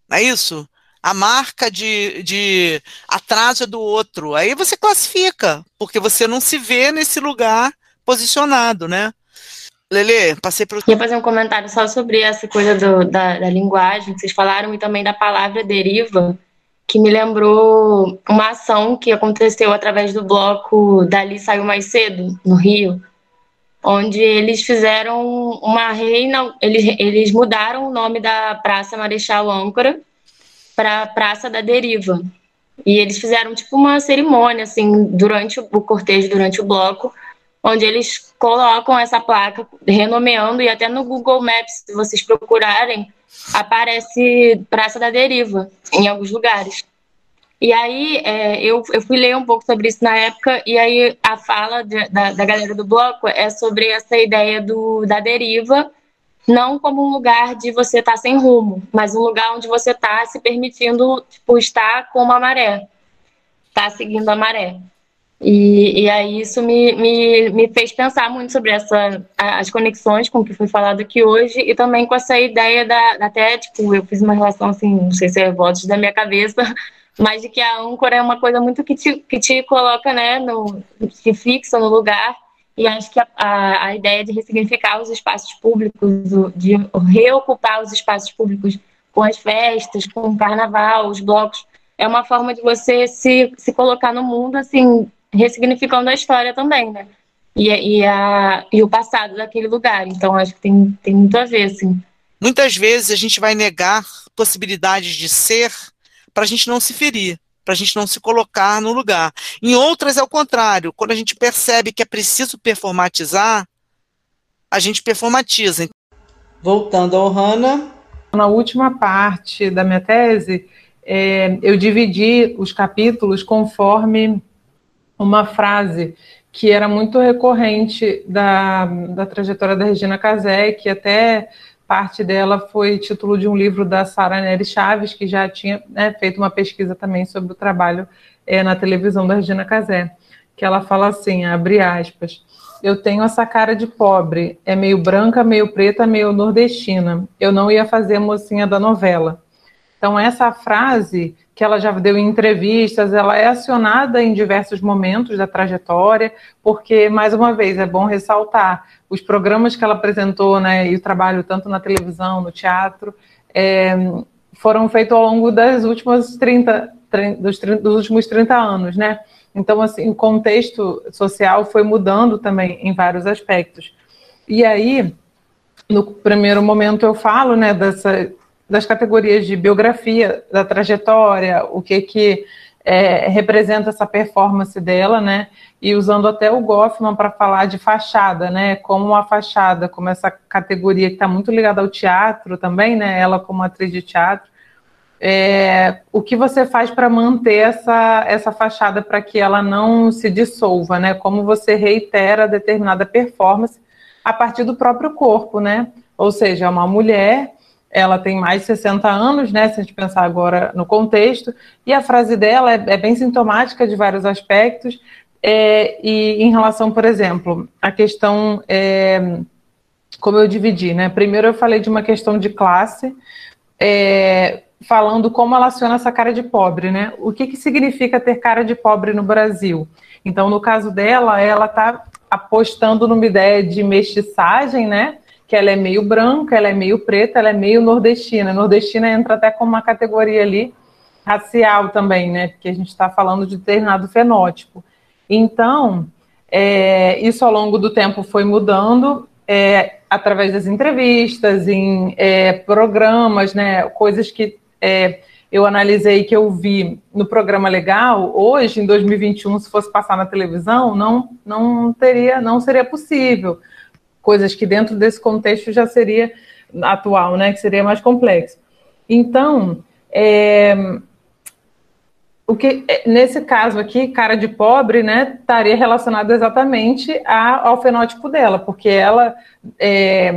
Não é isso? A marca de, de atraso é do outro. Aí você classifica, porque você não se vê nesse lugar posicionado, né? Lele, passei para Queria fazer um comentário só sobre essa coisa do, da, da linguagem que vocês falaram e também da palavra deriva, que me lembrou uma ação que aconteceu através do bloco Dali Saiu Mais Cedo, no Rio, onde eles fizeram uma reina, eles, eles mudaram o nome da Praça Marechal Âncora para Praça da Deriva. E eles fizeram tipo uma cerimônia assim durante o cortejo, durante o bloco, onde eles colocam essa placa renomeando e até no Google Maps, se vocês procurarem, aparece Praça da Deriva em alguns lugares. E aí é, eu, eu fui ler um pouco sobre isso na época, e aí a fala de, da, da galera do bloco é sobre essa ideia do, da deriva, não como um lugar de você estar tá sem rumo, mas um lugar onde você está se permitindo tipo, estar como a maré, está seguindo a maré. E, e aí isso me, me, me fez pensar muito sobre essa, as conexões com o que foi falado aqui hoje e também com essa ideia da, até, tipo, eu fiz uma relação assim, não sei se é votos da minha cabeça, mas de que a âncora é uma coisa muito que te, que te coloca, né, no, te fixa no lugar, e acho que a, a, a ideia de ressignificar os espaços públicos, de reocupar os espaços públicos com as festas, com o carnaval, os blocos, é uma forma de você se, se colocar no mundo, assim, ressignificando a história também, né, e, e, a, e o passado daquele lugar, então acho que tem, tem muito a ver, assim. Muitas vezes a gente vai negar possibilidades de ser para a gente não se ferir, para a gente não se colocar no lugar. Em outras é o contrário, quando a gente percebe que é preciso performatizar, a gente performatiza. Voltando ao Hanna. Na última parte da minha tese, é, eu dividi os capítulos conforme uma frase que era muito recorrente da, da trajetória da Regina Casé, que até parte dela foi título de um livro da Sara Nery Chaves, que já tinha né, feito uma pesquisa também sobre o trabalho é, na televisão da Regina Casé, que ela fala assim, abre aspas, eu tenho essa cara de pobre, é meio branca, meio preta, meio nordestina, eu não ia fazer mocinha da novela. Então essa frase que ela já deu em entrevistas, ela é acionada em diversos momentos da trajetória, porque, mais uma vez, é bom ressaltar, os programas que ela apresentou, né, e o trabalho tanto na televisão, no teatro, é, foram feitos ao longo das últimas 30, 30 dos, 30, dos últimos 30 anos, né? Então, assim, o contexto social foi mudando também em vários aspectos. E aí, no primeiro momento eu falo, né, dessa das categorias de biografia, da trajetória, o que que é, representa essa performance dela, né? E usando até o Goffman para falar de fachada, né? Como uma fachada, como essa categoria que está muito ligada ao teatro também, né? Ela como atriz de teatro. É, o que você faz para manter essa, essa fachada para que ela não se dissolva, né? Como você reitera determinada performance a partir do próprio corpo, né? Ou seja, uma mulher ela tem mais de 60 anos, né, se a gente pensar agora no contexto, e a frase dela é, é bem sintomática de vários aspectos, é, e em relação, por exemplo, a questão, é, como eu dividi, né, primeiro eu falei de uma questão de classe, é, falando como ela aciona essa cara de pobre, né, o que, que significa ter cara de pobre no Brasil? Então, no caso dela, ela está apostando numa ideia de mestiçagem, né, que ela é meio branca, ela é meio preta, ela é meio nordestina. Nordestina entra até como uma categoria ali racial também, né? Porque a gente está falando de determinado fenótipo. Então, é, isso ao longo do tempo foi mudando é, através das entrevistas, em é, programas, né? Coisas que é, eu analisei que eu vi no programa legal hoje, em 2021, se fosse passar na televisão, não, não teria, não seria possível coisas que dentro desse contexto já seria atual, né, que seria mais complexo. Então, é, o que nesse caso aqui, cara de pobre, né, estaria relacionado exatamente a, ao fenótipo dela, porque ela, é,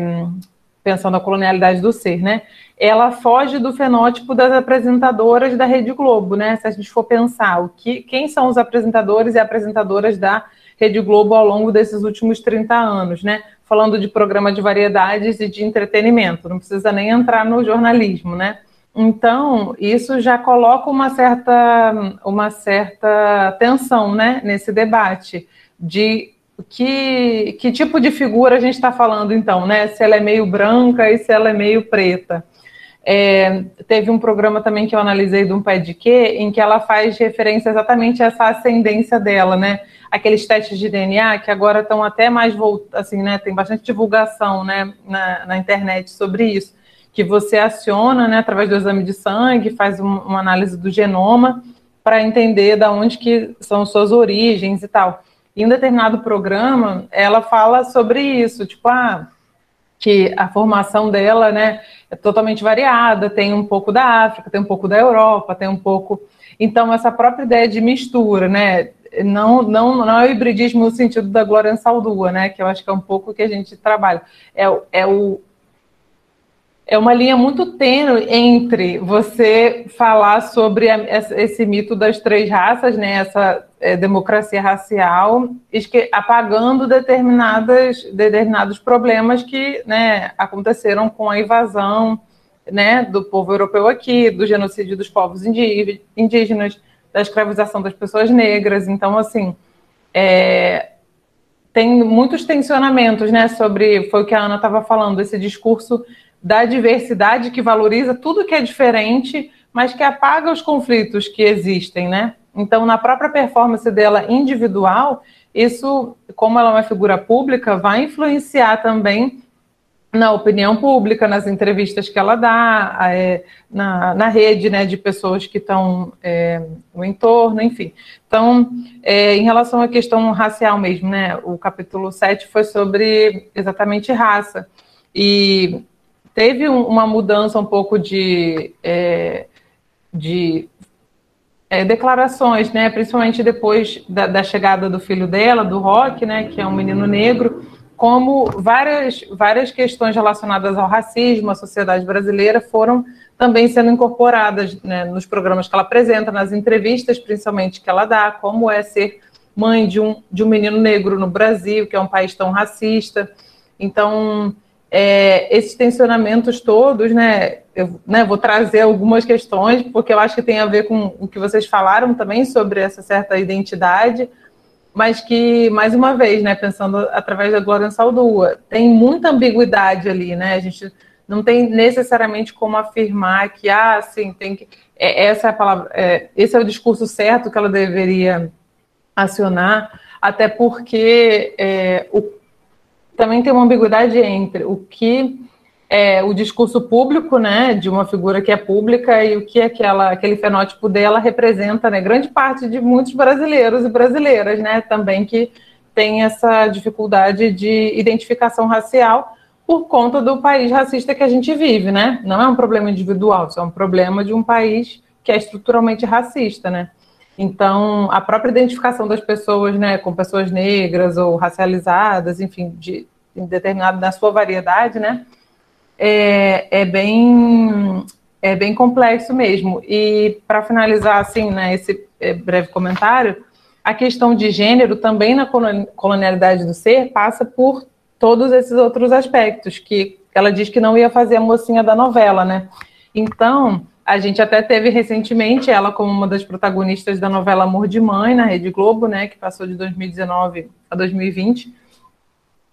pensando na colonialidade do ser, né, ela foge do fenótipo das apresentadoras da Rede Globo, né? Se a gente for pensar o que, quem são os apresentadores e apresentadoras da Rede Globo ao longo desses últimos 30 anos, né? Falando de programa de variedades e de entretenimento, não precisa nem entrar no jornalismo, né? Então, isso já coloca uma certa, uma certa tensão né, nesse debate de que, que tipo de figura a gente está falando, então, né? Se ela é meio branca e se ela é meio preta. É, teve um programa também que eu analisei de um pé de quê, em que ela faz referência exatamente a essa ascendência dela, né? Aqueles testes de DNA que agora estão até mais assim, né? Tem bastante divulgação né, na, na internet sobre isso que você aciona, né, através do exame de sangue, faz um, uma análise do genoma para entender da onde que são suas origens e tal. Em um determinado programa, ela fala sobre isso, tipo, ah, que a formação dela, né, é totalmente variada, tem um pouco da África, tem um pouco da Europa, tem um pouco... Então, essa própria ideia de mistura, né, não, não, não é o hibridismo no sentido da Glória Saldua, né, que eu acho que é um pouco que a gente trabalha, é, é o, é uma linha muito tênue entre você falar sobre a, esse mito das três raças, né, essa é, democracia racial, apagando determinadas, determinados problemas que né, aconteceram com a invasão né, do povo europeu aqui, do genocídio dos povos indígenas, da escravização das pessoas negras. Então, assim, é, tem muitos tensionamentos né, sobre, foi o que a Ana estava falando, esse discurso da diversidade que valoriza tudo que é diferente, mas que apaga os conflitos que existem, né? Então, na própria performance dela individual, isso, como ela é uma figura pública, vai influenciar também na opinião pública, nas entrevistas que ela dá, é, na, na rede né, de pessoas que estão é, no entorno, enfim. Então, é, em relação à questão racial mesmo, né, o capítulo 7 foi sobre exatamente raça. E teve um, uma mudança um pouco de, de é, declarações, né, principalmente depois da, da, chegada do filho dela, do Rock, né, que é um menino negro, como várias, várias questões relacionadas ao racismo, à sociedade brasileira, foram também sendo incorporadas né, nos programas que ela apresenta, nas entrevistas, principalmente que ela dá, como é ser mãe de um, de um menino negro no Brasil, que é um país tão racista. Então, é, esses tensionamentos todos, né, eu né, vou trazer algumas questões, porque eu acho que tem a ver com o que vocês falaram também sobre essa certa identidade, mas que, mais uma vez, né, pensando através da Glória Saldua, tem muita ambiguidade ali, né, a gente não tem necessariamente como afirmar que, ah, sim, tem que... É, essa é a palavra, é, esse é o discurso certo que ela deveria acionar, até porque é, o também tem uma ambiguidade entre o que é o discurso público, né, de uma figura que é pública e o que aquela, aquele fenótipo dela representa, né, grande parte de muitos brasileiros e brasileiras, né, também que tem essa dificuldade de identificação racial por conta do país racista que a gente vive, né? Não é um problema individual, isso é um problema de um país que é estruturalmente racista, né? Então, a própria identificação das pessoas, né, com pessoas negras ou racializadas, enfim, de, determinado na sua variedade, né, é, é bem é bem complexo mesmo. E para finalizar, assim, né, esse é, breve comentário, a questão de gênero também na colonialidade do ser passa por todos esses outros aspectos que ela diz que não ia fazer a mocinha da novela, né? Então, a gente até teve recentemente ela como uma das protagonistas da novela Amor de Mãe na Rede Globo, né, que passou de 2019 a 2020.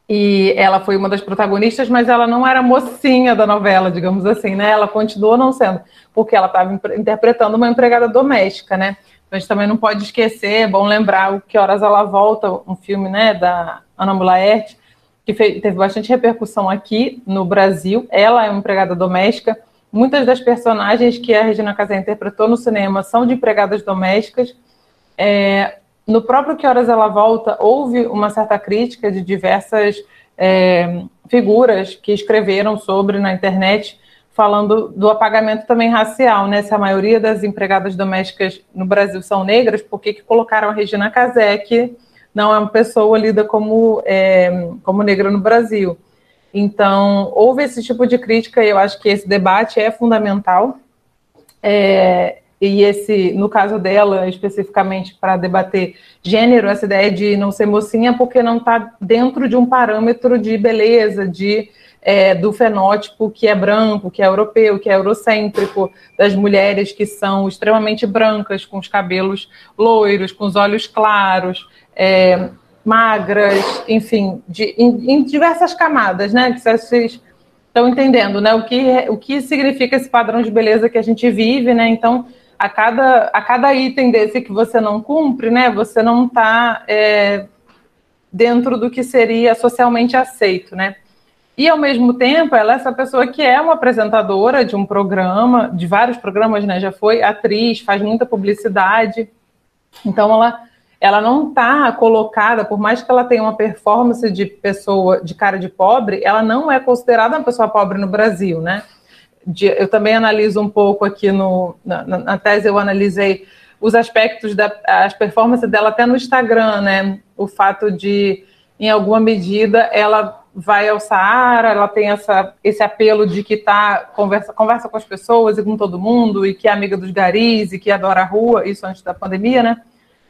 E ela foi uma das protagonistas, mas ela não era mocinha da novela, digamos assim, né? Ela continuou não sendo, porque ela estava interpretando uma empregada doméstica, né? Então, a gente também não pode esquecer, é bom lembrar o Que Horas Ela Volta, um filme, né, da Ana Mulaerte, que teve bastante repercussão aqui no Brasil. Ela é uma empregada doméstica, Muitas das personagens que a Regina Casé interpretou no cinema são de empregadas domésticas. É, no próprio Que Horas Ela Volta, houve uma certa crítica de diversas é, figuras que escreveram sobre na internet, falando do apagamento também racial, né? Se a maioria das empregadas domésticas no Brasil são negras, por que, que colocaram a Regina Casé, que não é uma pessoa lida como, é, como negra no Brasil? Então, houve esse tipo de crítica e eu acho que esse debate é fundamental. É, e esse, no caso dela, especificamente para debater gênero, essa ideia de não ser mocinha porque não está dentro de um parâmetro de beleza, de é, do fenótipo que é branco, que é europeu, que é eurocêntrico, das mulheres que são extremamente brancas, com os cabelos loiros, com os olhos claros, é, magras, enfim, de, em, em, diversas camadas, né? Que vocês estão entendendo, né? O que, o que significa esse padrão de beleza que a gente vive, né? Então, a cada, a cada item desse que você não cumpre, né? Você não está é, dentro do que seria socialmente aceito, né? E, ao mesmo tempo, ela é essa pessoa que é uma apresentadora de um programa, de vários programas, né? Já foi atriz, faz muita publicidade. Então, ela, ela não está colocada, por mais que ela tenha uma performance de pessoa, de cara de pobre, ela não é considerada uma pessoa pobre no Brasil, né? De, eu também analiso um pouco aqui no, na, na tese, eu analisei os aspectos das da, performances dela até no Instagram, né? O fato de, em alguma medida, ela vai ao Saara, ela tem essa, esse apelo de que tá, conversa, conversa com as pessoas e com todo mundo, e que é amiga dos garis, e que adora a rua, isso antes da pandemia, né?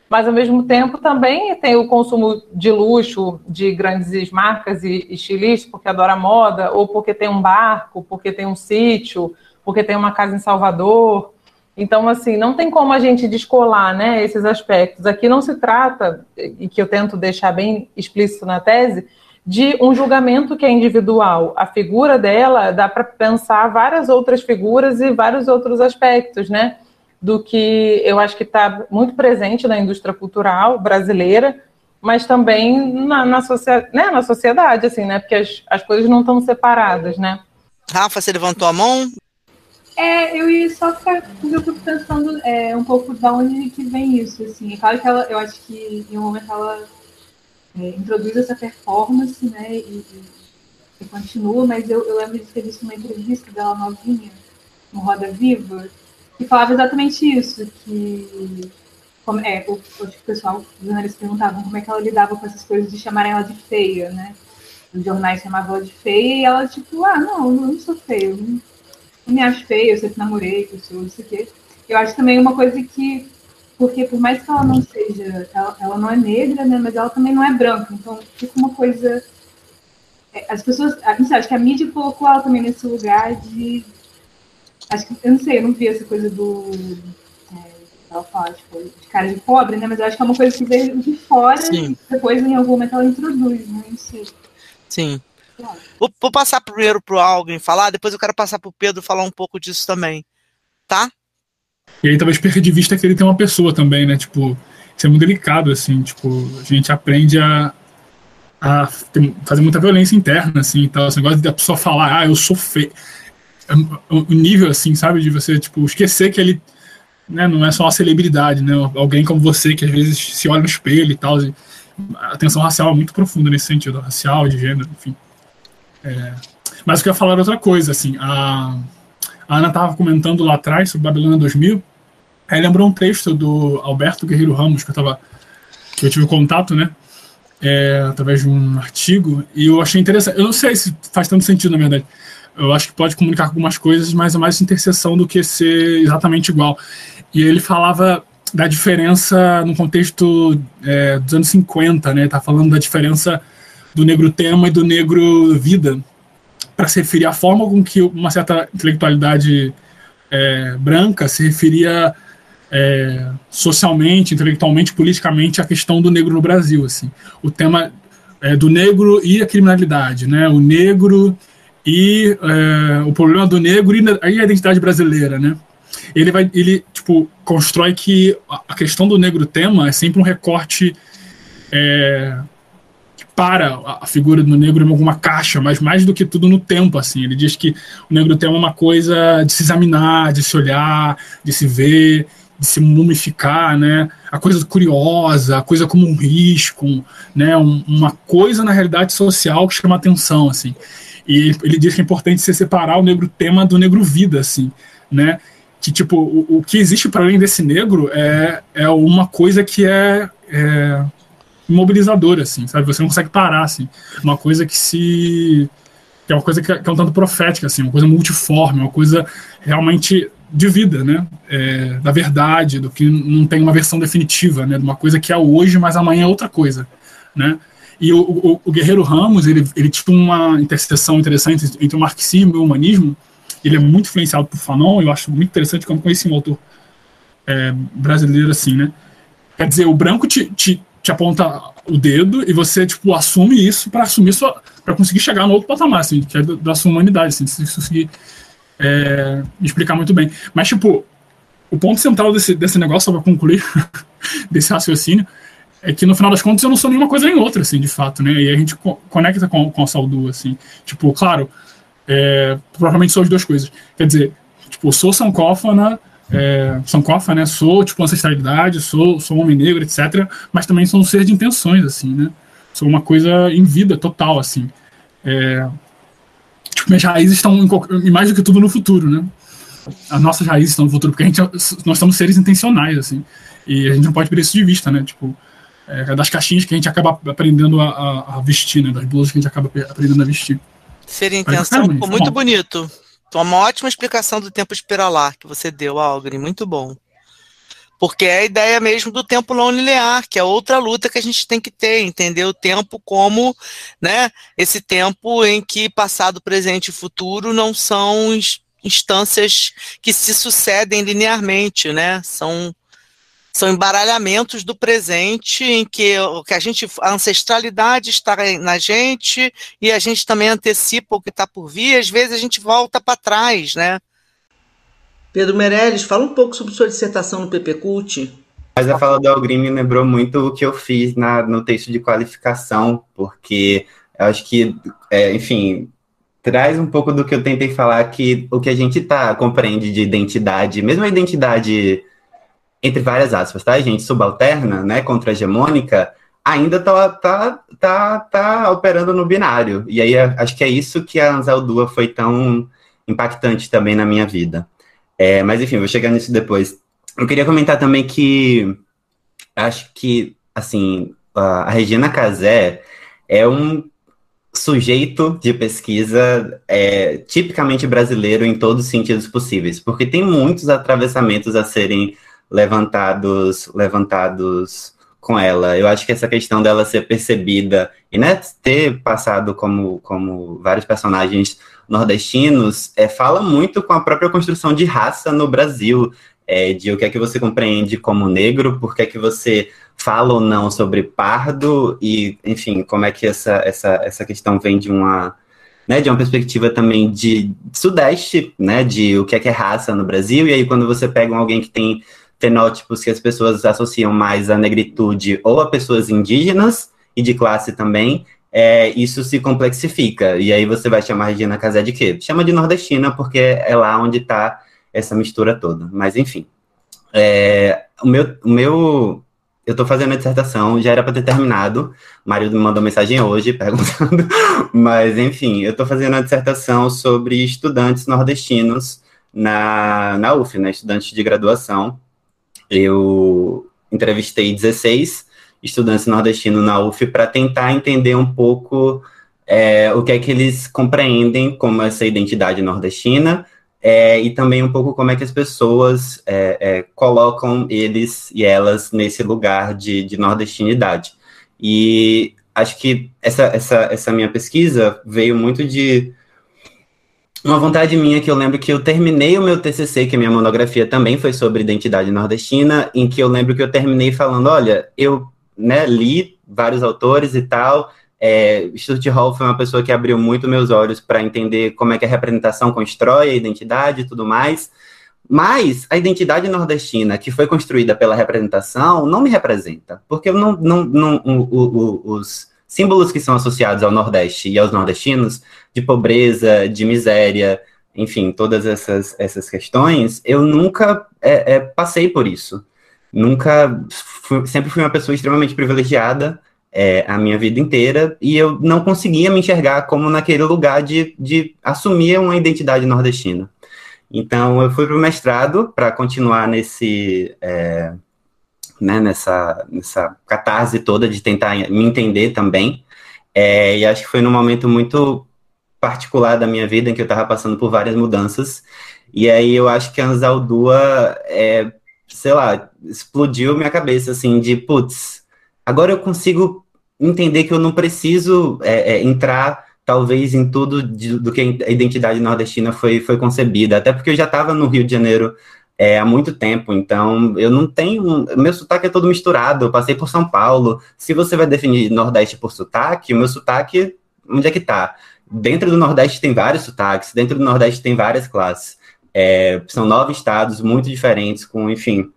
Mas, ao mesmo tempo, também tem o consumo de luxo de grandes marcas e estilistas, porque adora moda, ou porque tem um barco, porque tem um sítio, porque tem uma casa em Salvador. Então, assim, não tem como a gente descolar né, esses aspectos. Aqui não se trata, e que eu tento deixar bem explícito na tese, de um julgamento que é individual. A figura dela dá para pensar várias outras figuras e vários outros aspectos, né? Do que eu acho que está muito presente na indústria cultural brasileira, mas também na, na, né, na sociedade, assim, né? Porque as, as coisas não estão separadas, né? Rafa, você levantou a mão? É, eu ia só ficar, eu fico pensando é, um pouco da onde que vem isso, assim. É claro que ela, eu acho que em um momento ela é, introduz essa performance, né, e, e continua, mas eu, eu lembro de ter visto uma entrevista dela novinha, no Roda Viva, que falava exatamente isso, que como, é, o, o pessoal, os jornalistas perguntavam como é que ela lidava com essas coisas de chamarem ela de feia, né? Os jornais chamavam ela de feia e ela, tipo, ah, não, eu não sou feia, eu não, não me acho feia, eu sempre namorei pessoas, não sei o quê. Eu acho também uma coisa que porque por mais que ela não seja, ela, ela não é negra, né, mas ela também não é branca, então fica uma coisa. É, as pessoas, não sei, acho que a mídia colocou ela também nesse lugar de. Acho que, eu não sei, eu não vi essa coisa do. É, ela fala, tipo, de cara de pobre, né? Mas eu acho que é uma coisa que veio de fora Sim. e depois em algum momento ela introduz, né? Não sei. Sim. Vou, vou passar primeiro para o Alguém falar, depois eu quero passar para o Pedro falar um pouco disso também. Tá? E aí talvez perca de vista que ele tem uma pessoa também, né? Tipo, isso é muito delicado, assim, tipo, a gente aprende a, a fazer muita violência interna, assim, então, esse negócio da pessoa falar, ah, eu sou feio. É o nível, assim, sabe, de você, tipo, esquecer que ele né, não é só uma celebridade, né? Alguém como você que às vezes se olha no espelho e tal. E a tensão racial é muito profunda nesse sentido, racial, de gênero, enfim. É, mas eu queria falar outra coisa, assim, a a Ana estava comentando lá atrás sobre Babilônia 2000. Aí lembrou um texto do Alberto Guerreiro Ramos, que eu, tava, que eu tive contato, né? É, através de um artigo, e eu achei interessante. Eu não sei se faz tanto sentido, na verdade. Eu acho que pode comunicar algumas coisas, mas é mais interseção do que ser exatamente igual. E ele falava da diferença no contexto é, dos anos 50, né? Tá falando da diferença do negro tema e do negro vida para se referir à forma com que uma certa intelectualidade é, branca se referia é, socialmente, intelectualmente, politicamente à questão do negro no Brasil, assim, o tema é, do negro e a criminalidade, né, o negro e é, o problema do negro e a identidade brasileira, né. Ele vai, ele tipo constrói que a questão do negro tema é sempre um recorte é, para a figura do negro em alguma caixa, mas mais do que tudo no tempo, assim. Ele diz que o negro tem uma coisa de se examinar, de se olhar, de se ver, de se mumificar, né? A coisa curiosa, a coisa como um risco, né? Um, uma coisa na realidade social que chama atenção, assim. E ele diz que é importante se separar o negro tema do negro vida, assim, né? Que tipo o, o que existe para além desse negro é, é uma coisa que é, é imobilizadora, assim, sabe? Você não consegue parar, assim. Uma coisa que se. que é uma coisa que é, que é um tanto profética, assim, uma coisa multiforme, uma coisa realmente de vida, né? É, da verdade, do que não tem uma versão definitiva, né? De uma coisa que é hoje, mas amanhã é outra coisa, né? E o, o, o Guerreiro Ramos, ele, ele tinha uma interseção interessante entre o marxismo e o humanismo. Ele é muito influenciado por Fanon, eu acho muito interessante, não conheci um autor é, brasileiro assim, né? Quer dizer, o branco te, te, te aponta o dedo e você, tipo, assume isso para assumir sua... para conseguir chegar no outro patamar, assim, que é da sua humanidade, assim, se conseguir é, explicar muito bem. Mas, tipo, o ponto central desse, desse negócio, só para concluir, [laughs] desse raciocínio, é que no final das contas eu não sou nenhuma coisa nem outra, assim, de fato, né? E a gente co conecta com, com a Saldu, assim. Tipo, claro, é, provavelmente sou as duas coisas. Quer dizer, tipo, sou sancófona, é, sancófona, né? Sou, tipo, ancestralidade, sou, sou homem negro, etc. Mas também sou um ser de intenções, assim, né? Sou uma coisa em vida total, assim. É, tipo, minhas raízes estão em, mais do que tudo no futuro, né? As nossas raízes estão no futuro, porque a gente, nós somos seres intencionais, assim. E a gente não pode perder isso de vista, né? Tipo, é, das caixinhas que a gente acaba aprendendo a, a, a, vestir, né? Das blusas que a gente acaba aprendendo a vestir. Seria intenção, ficou muito bonito. Então, uma ótima explicação do tempo espiralar que você deu, Algren, muito bom. Porque é a ideia mesmo do tempo não linear, que é outra luta que a gente tem que ter, entender o tempo como, né, esse tempo em que passado, presente e futuro não são instâncias que se sucedem linearmente, né? São são embaralhamentos do presente em que, que a gente a ancestralidade está na gente e a gente também antecipa o que está por vir, às vezes a gente volta para trás, né? Pedro Meirelles, fala um pouco sobre sua dissertação no PP Cult. Mas a fala do Algrim me lembrou muito o que eu fiz na, no texto de qualificação, porque eu acho que, é, enfim, traz um pouco do que eu tentei falar, que o que a gente tá, compreende de identidade, mesmo a identidade entre várias aspas, tá, gente, subalterna, né, contra-hegemônica, ainda tá, tá, tá, tá operando no binário. E aí acho que é isso que a Ansel Dua foi tão impactante também na minha vida. É, mas enfim, vou chegar nisso depois. Eu queria comentar também que acho que, assim, a Regina Casé é um sujeito de pesquisa é, tipicamente brasileiro em todos os sentidos possíveis, porque tem muitos atravessamentos a serem levantados levantados com ela. Eu acho que essa questão dela ser percebida e né, ter passado como, como vários personagens nordestinos é, fala muito com a própria construção de raça no Brasil, é, de o que é que você compreende como negro, por que é que você fala ou não sobre pardo, e, enfim, como é que essa, essa, essa questão vem de uma, né, de uma perspectiva também de sudeste, né, de o que é que é raça no Brasil, e aí quando você pega alguém que tem fenótipos que as pessoas associam mais à negritude ou a pessoas indígenas e de classe também, é, isso se complexifica. E aí você vai chamar Regina Casé de quê? Chama de nordestina, porque é lá onde está essa mistura toda. Mas, enfim. É, o, meu, o meu. Eu estou fazendo a dissertação, já era para ter terminado. O marido me mandou mensagem hoje [laughs] perguntando. Mas, enfim, eu estou fazendo a dissertação sobre estudantes nordestinos na, na UF, né? Estudantes de graduação. Eu entrevistei 16 estudantes nordestinos na UF para tentar entender um pouco é, o que é que eles compreendem como essa identidade nordestina é, e também um pouco como é que as pessoas é, é colocam eles e elas nesse lugar de, de nordestinidade. E acho que essa, essa, essa minha pesquisa veio muito de uma vontade minha que eu lembro que eu terminei o meu TCC, que a minha monografia também foi sobre identidade nordestina, em que eu lembro que eu terminei falando, olha, eu né, li vários autores e tal, é, Stuart Hall foi uma pessoa que abriu muito meus olhos para entender como é que a representação constrói a identidade e tudo mais, mas a identidade nordestina que foi construída pela representação não me representa, porque eu não, não, não o, o, os símbolos que são associados ao Nordeste e aos nordestinos, de pobreza, de miséria, enfim, todas essas, essas questões, eu nunca é, é, passei por isso. Nunca, fui, sempre fui uma pessoa extremamente privilegiada é, a minha vida inteira, e eu não conseguia me enxergar como naquele lugar de, de assumir uma identidade nordestina. Então, eu fui para o mestrado para continuar nesse, é, né, nessa, nessa catarse toda de tentar me entender também. É, e acho que foi num momento muito particular da minha vida em que eu estava passando por várias mudanças. E aí eu acho que a Anzaldua, é, sei lá, explodiu minha cabeça, assim, de, putz, agora eu consigo entender que eu não preciso é, é, entrar, talvez, em tudo de, do que a identidade nordestina foi, foi concebida, até porque eu já estava no Rio de Janeiro é, há muito tempo, então eu não tenho. Meu sotaque é todo misturado, eu passei por São Paulo. Se você vai definir Nordeste por sotaque, o meu sotaque, onde é que tá? Dentro do Nordeste tem vários sotaques, dentro do Nordeste tem várias classes. É, são nove estados muito diferentes, com, enfim,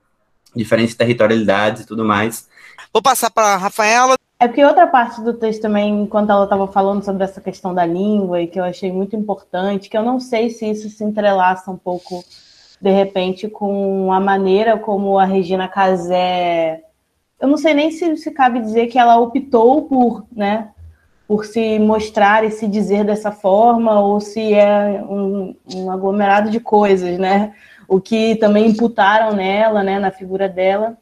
diferentes territorialidades e tudo mais. Vou passar para a Rafaela. É porque outra parte do texto também, enquanto ela estava falando sobre essa questão da língua, e que eu achei muito importante, que eu não sei se isso se entrelaça um pouco, de repente, com a maneira como a Regina Casé. Eu não sei nem se, se cabe dizer que ela optou por, né, por se mostrar e se dizer dessa forma, ou se é um, um, aglomerado de coisas, né? O que também imputaram nela, né, na figura dela.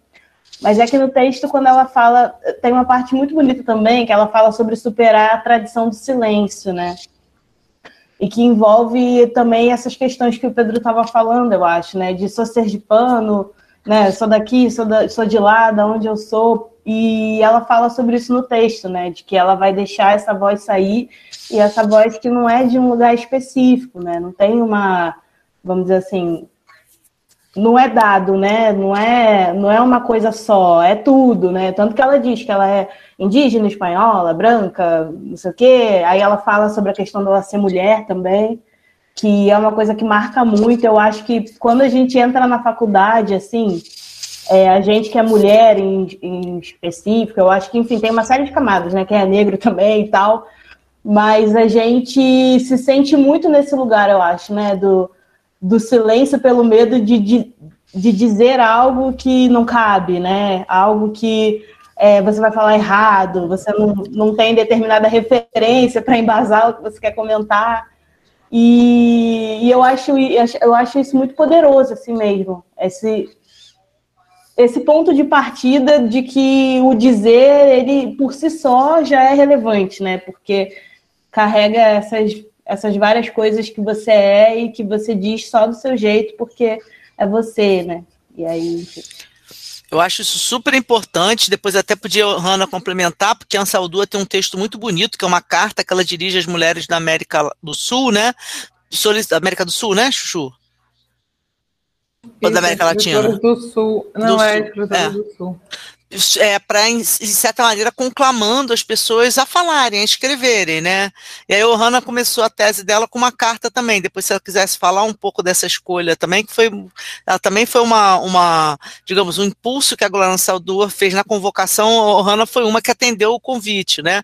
Mas é que no texto, quando ela fala, tem uma parte muito bonita também, que ela fala sobre superar a tradição do silêncio, né? E que envolve também essas questões que o Pedro estava falando, eu acho, né? De sou ser de pano, né? Sou daqui, sou, da, sou de lá, da onde eu sou, e ela fala sobre isso no texto, né? De que ela vai deixar essa voz sair e essa voz que não é de um lugar específico, né? Não tem uma, vamos dizer assim, não é dado, né? Não é, não é uma coisa só, é tudo, né? Tanto que ela diz que ela é indígena, espanhola, branca, não sei o quê. Aí ela fala sobre a questão dela ser mulher também, que é uma coisa que marca muito. Eu acho que quando a gente entra na faculdade, assim, é, a gente que é mulher em, em, específico, eu acho que, enfim, tem uma série de camadas, né? Quem é negro [laughs] também e tal. Mas a gente se sente muito nesse lugar, eu acho, né? Do, do silêncio pelo medo de, de, de dizer algo que não cabe, né? Algo que é, você vai falar errado, você não, não tem determinada referência para embasar o que você quer comentar. E, e, eu, acho, eu acho isso muito poderoso, assim mesmo. Esse, esse ponto de partida de que o dizer, ele por si só já é relevante, né? Porque carrega essas, essas várias coisas que você é e que você diz só do seu jeito, porque é você, né? E aí. Eu acho isso super importante. Depois até podia Hanna complementar, porque a Ansaldua tem um texto muito bonito, que é uma carta que ela dirige às mulheres da América do Sul, né? Da América do Sul, né, Chuchu? Ou da América Latina? Do Sul. Não, do é Sul. É. do Sul é, para, de certa maneira, conclamando as pessoas a falarem, a escreverem, né? E aí a Ohana começou a tese dela com uma carta também. Depois, se ela quisesse falar um pouco dessa escolha também, que foi, ela também foi uma, uma digamos, um impulso que a Glória Saldua fez na convocação. A Ohana foi uma que atendeu o convite, né?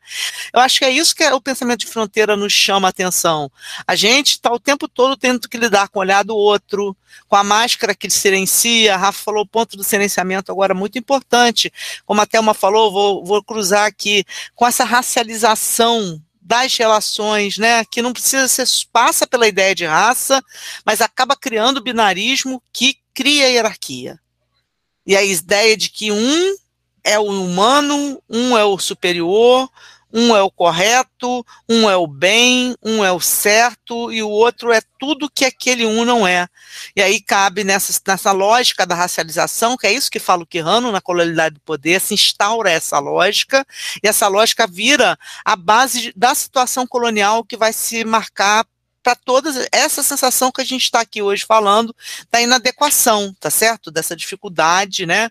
Eu acho que é isso que é o pensamento de fronteira nos chama a atenção. A gente está o tempo todo tendo que lidar com o olhar do outro, com a máscara que silencia. A Rafa falou o ponto do silenciamento agora muito importante como a Thelma falou, vou, vou cruzar aqui, com essa racialização das relações, né, que não precisa ser, passa pela ideia de raça, mas acaba criando binarismo que cria hierarquia. E a ideia de que um é o humano, um é o superior, um é o correto, um é o bem, um é o certo e o outro é tudo que aquele um não é. E aí cabe nessa, nessa lógica da racialização, que é isso que fala o Quirrano na colonialidade do poder, se instaura essa lógica, e essa lógica vira a base da situação colonial que vai se marcar para toda essa sensação que a gente está aqui hoje falando da inadequação, tá certo? Dessa dificuldade, né,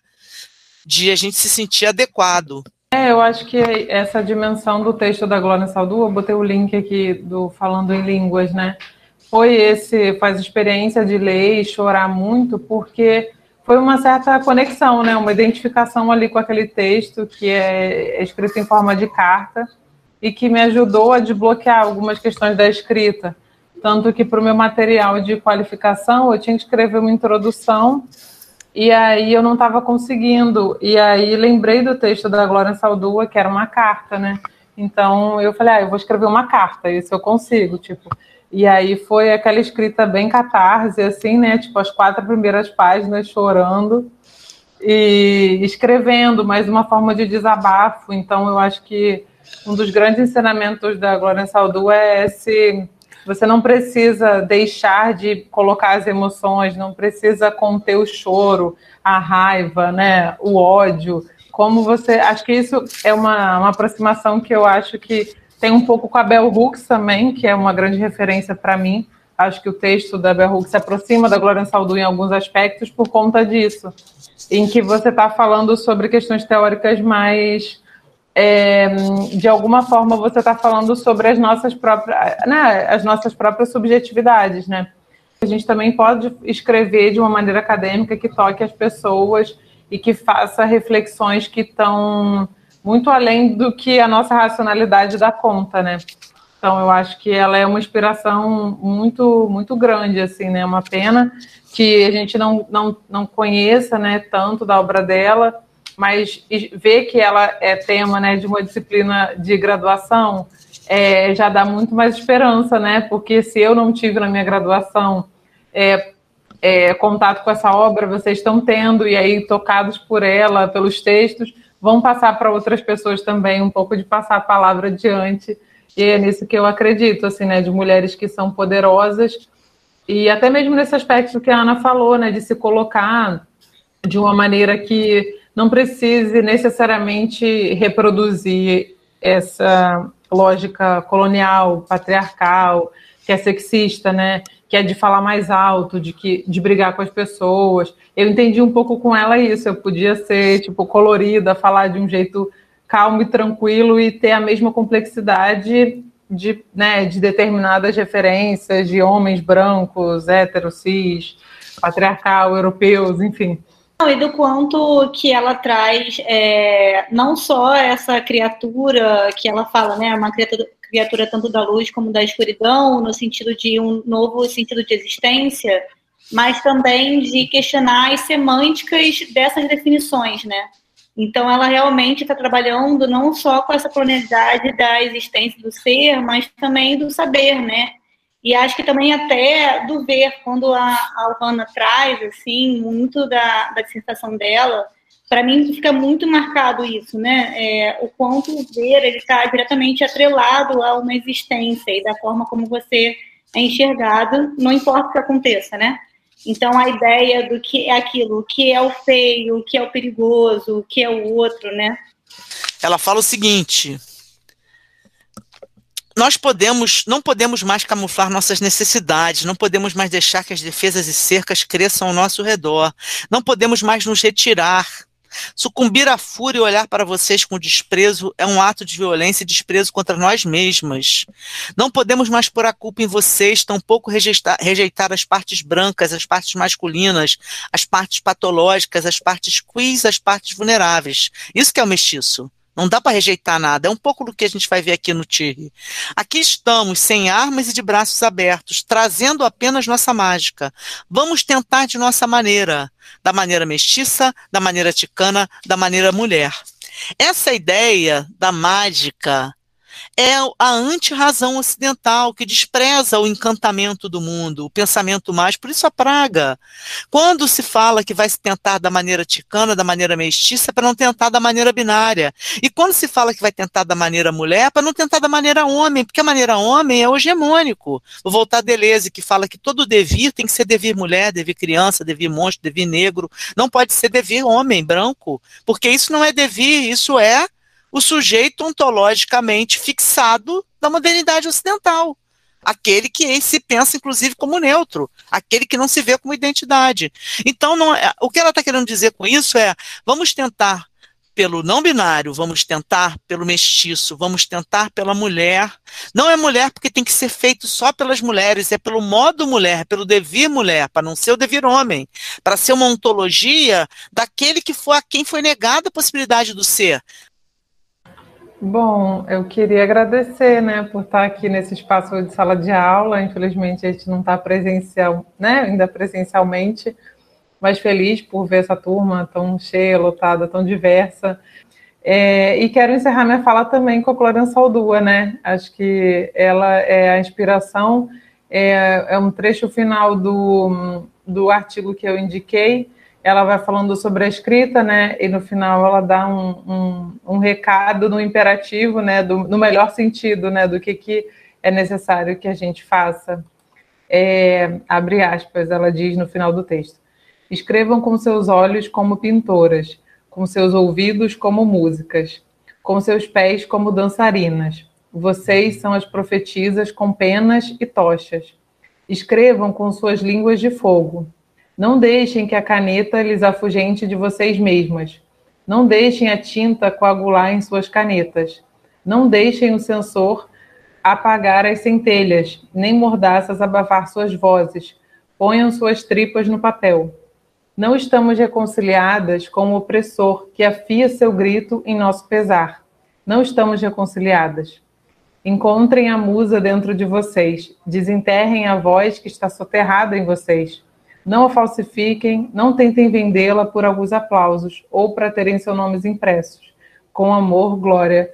de a gente se sentir adequado. É, eu acho que essa dimensão do texto da Glória Saldu, eu botei o link aqui do Falando em Línguas, né? Foi esse, faz experiência de ler e chorar muito, porque foi uma certa conexão, né? Uma identificação ali com aquele texto que é escrito em forma de carta e que me ajudou a desbloquear algumas questões da escrita. Tanto que para o meu material de qualificação eu tinha que escrever uma introdução e aí eu não estava conseguindo. E aí lembrei do texto da Glória Saldua, que era uma carta, né? Então eu falei, ah, eu vou escrever uma carta, isso eu consigo, tipo. E aí foi aquela escrita bem catarse, assim, né? Tipo, as quatro primeiras páginas chorando e escrevendo, mas uma forma de desabafo. Então eu acho que um dos grandes ensinamentos da Glória Saldua é esse Você não precisa deixar de colocar as emoções, não precisa conter o choro, a raiva, né, o ódio. Como você. Acho que isso é uma, uma aproximação que eu acho que tem um pouco com a Bell Hooks também, que é uma grande referência para mim. Acho que o texto da Bell Hooks se aproxima da Glória Saldu em alguns aspectos por conta disso, em que você está falando sobre questões teóricas mais é, de alguma forma você está falando sobre as nossas próprias, né, as nossas próprias subjetividades, né? A gente também pode escrever de uma maneira acadêmica que toque as pessoas e que faça reflexões que estão muito além do que a nossa racionalidade dá conta, né? Então eu acho que ela é uma inspiração muito muito grande, assim, né? Uma pena que a gente não, não, não conheça, né, tanto da obra dela mas ver que ela é tema né, de uma disciplina de graduação é, já dá muito mais esperança, né? Porque se eu não tive na minha graduação é, é, contato com essa obra, vocês estão tendo, e aí, tocados por ela, pelos textos, vão passar para outras pessoas também, um pouco de passar a palavra adiante. E é nisso que eu acredito, assim, né? De mulheres que são poderosas, e até mesmo nesse aspecto que a Ana falou, né? De se colocar de uma maneira que não precise necessariamente reproduzir essa lógica colonial, patriarcal, que é sexista, né? Que é de falar mais alto, de que de brigar com as pessoas. Eu entendi um pouco com ela isso. Eu podia ser tipo colorida, falar de um jeito calmo e tranquilo e ter a mesma complexidade de, né, de determinadas referências de homens brancos, héteros, cis, patriarcal, europeus, enfim e do quanto que ela traz é, não só essa criatura que ela fala, né, uma criatura, criatura tanto da luz como da escuridão, no sentido de um novo sentido de existência, mas também de questionar as semânticas dessas definições, né? Então, ela realmente está trabalhando não só com essa pluralidade da existência do ser, mas também do saber, né? E acho que também até do ver, quando a, Alvana traz, assim, muito da, da sensação dela, para mim fica muito marcado isso, né? É, o quanto o ver ele está diretamente atrelado a uma existência e da forma como você é enxergado, não importa o que aconteça, né? Então a ideia do que é aquilo, o que é o feio, o que é o perigoso, o que é o outro, né? Ela fala o seguinte: nós podemos, não podemos mais camuflar nossas necessidades, não podemos mais deixar que as defesas e cercas cresçam ao nosso redor, não podemos mais nos retirar. Sucumbir à fúria e olhar para vocês com desprezo é um ato de violência e desprezo contra nós mesmas. Não podemos mais pôr a culpa em vocês, tampouco rejeitar, rejeitar as partes brancas, as partes masculinas, as partes patológicas, as partes queers, as partes vulneráveis. Isso que é o mestiço. Não dá para rejeitar nada. É um pouco do que a gente vai ver aqui no Tirre. Aqui estamos, sem armas e de braços abertos, trazendo apenas nossa mágica. Vamos tentar de nossa maneira, da maneira mestiça, da maneira ticana, da maneira mulher. Essa ideia da mágica é a anti-razão ocidental, que despreza o encantamento do mundo, o pensamento mais, por isso a praga. Quando se fala que vai se tentar da maneira ticana, da maneira mestiça, para não tentar da maneira binária. E quando se fala que vai tentar da maneira mulher, para não tentar da maneira homem, porque a maneira homem é o hegemônico. O Voltar a Deleuze, que fala que todo devir tem que ser devir mulher, devir criança, devir monstro, devir negro, não pode ser devir homem, branco, porque isso não é devir, isso é o sujeito ontologicamente fixado da modernidade ocidental. Aquele que se pensa, inclusive, como neutro, aquele que não se vê como identidade. Então, não, é, o que ela está querendo dizer com isso é: vamos tentar pelo não binário, vamos tentar pelo mestiço, vamos tentar pela mulher. Não é mulher porque tem que ser feito só pelas mulheres, é pelo modo mulher, pelo devir mulher, para não ser o devir homem, para ser uma ontologia daquele que foi a quem foi negada a possibilidade do ser. Bom, eu queria agradecer, né, por estar aqui nesse espaço de sala de aula. Infelizmente a gente não está presencial, né, ainda presencialmente, mas feliz por ver essa turma tão cheia, lotada, tão diversa. É, e quero encerrar minha fala também com a Clarence Aldua, né? Acho que ela é a inspiração, é, é um trecho final do, do artigo que eu indiquei ela vai falando sobre a escrita, né? E no final ela dá um, um, um recado no imperativo, né? Do, no melhor sentido, né? Do que, que é necessário que a gente faça. É, abre aspas, ela diz no final do texto. Escrevam com seus olhos como pintoras, com seus ouvidos como músicas, com seus pés como dançarinas. Vocês são as profetisas com penas e tochas. Escrevam com suas línguas de fogo. Não deixem que a caneta lhes afugente de vocês mesmas. Não deixem a tinta coagular em suas canetas. Não deixem o sensor apagar as centelhas, nem mordaças abafar suas vozes. Ponham suas tripas no papel. Não estamos reconciliadas com o opressor que afia seu grito em nosso pesar. Não estamos reconciliadas. Encontrem a musa dentro de vocês. Desenterrem a voz que está soterrada em vocês. Não a falsifiquem, não tentem vendê-la por alguns aplausos ou para terem seus nomes impressos. Com amor, glória.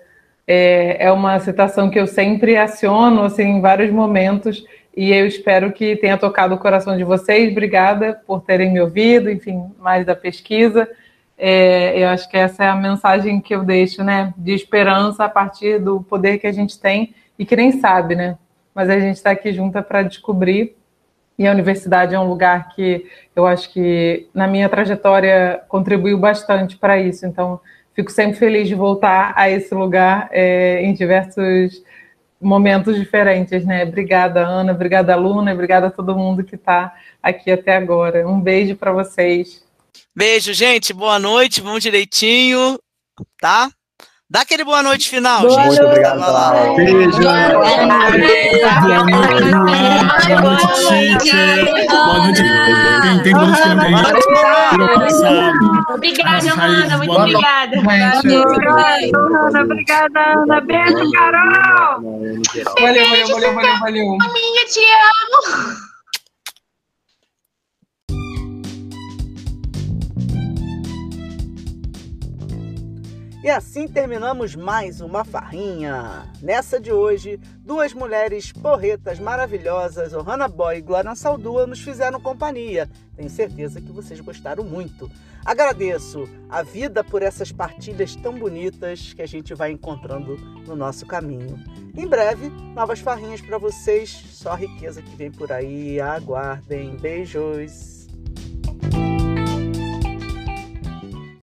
É, é uma citação que eu sempre aciono assim, em vários momentos e eu espero que tenha tocado o coração de vocês. Obrigada por terem me ouvido, enfim, mais da pesquisa. É, eu acho que essa é a mensagem que eu deixo, né? De esperança a partir do poder que a gente tem e que nem sabe, né? Mas a gente está aqui junta para descobrir e a universidade é um lugar que eu acho que na minha trajetória contribuiu bastante para isso. Então, fico sempre feliz de voltar a esse lugar é, em diversos momentos diferentes, né? Obrigada, Ana, obrigada, Luna, obrigada a todo mundo que está aqui até agora. Um beijo para vocês. Beijo, gente. Boa noite, vamos direitinho, tá? Dá aquele boa noite final, boa gente. Muito obrigado pela Beijo. Boa noite. Boa noite, teacher. Boa noite. Quem tem todos que também. Obrigada, Ana. Muito obrigada. Ana, obrigada, Ana. Beijo, Carol. Valeu, valeu, valeu, valeu, valeu. Minha, te amo. E assim terminamos mais uma farrinha. Nessa de hoje, duas mulheres porretas maravilhosas, Ohana Boy e Glória Saldua, nos fizeram companhia. Tenho certeza que vocês gostaram muito. Agradeço a vida por essas partilhas tão bonitas que a gente vai encontrando no nosso caminho. Em breve, novas farrinhas para vocês. Só riqueza que vem por aí. Aguardem. Beijos.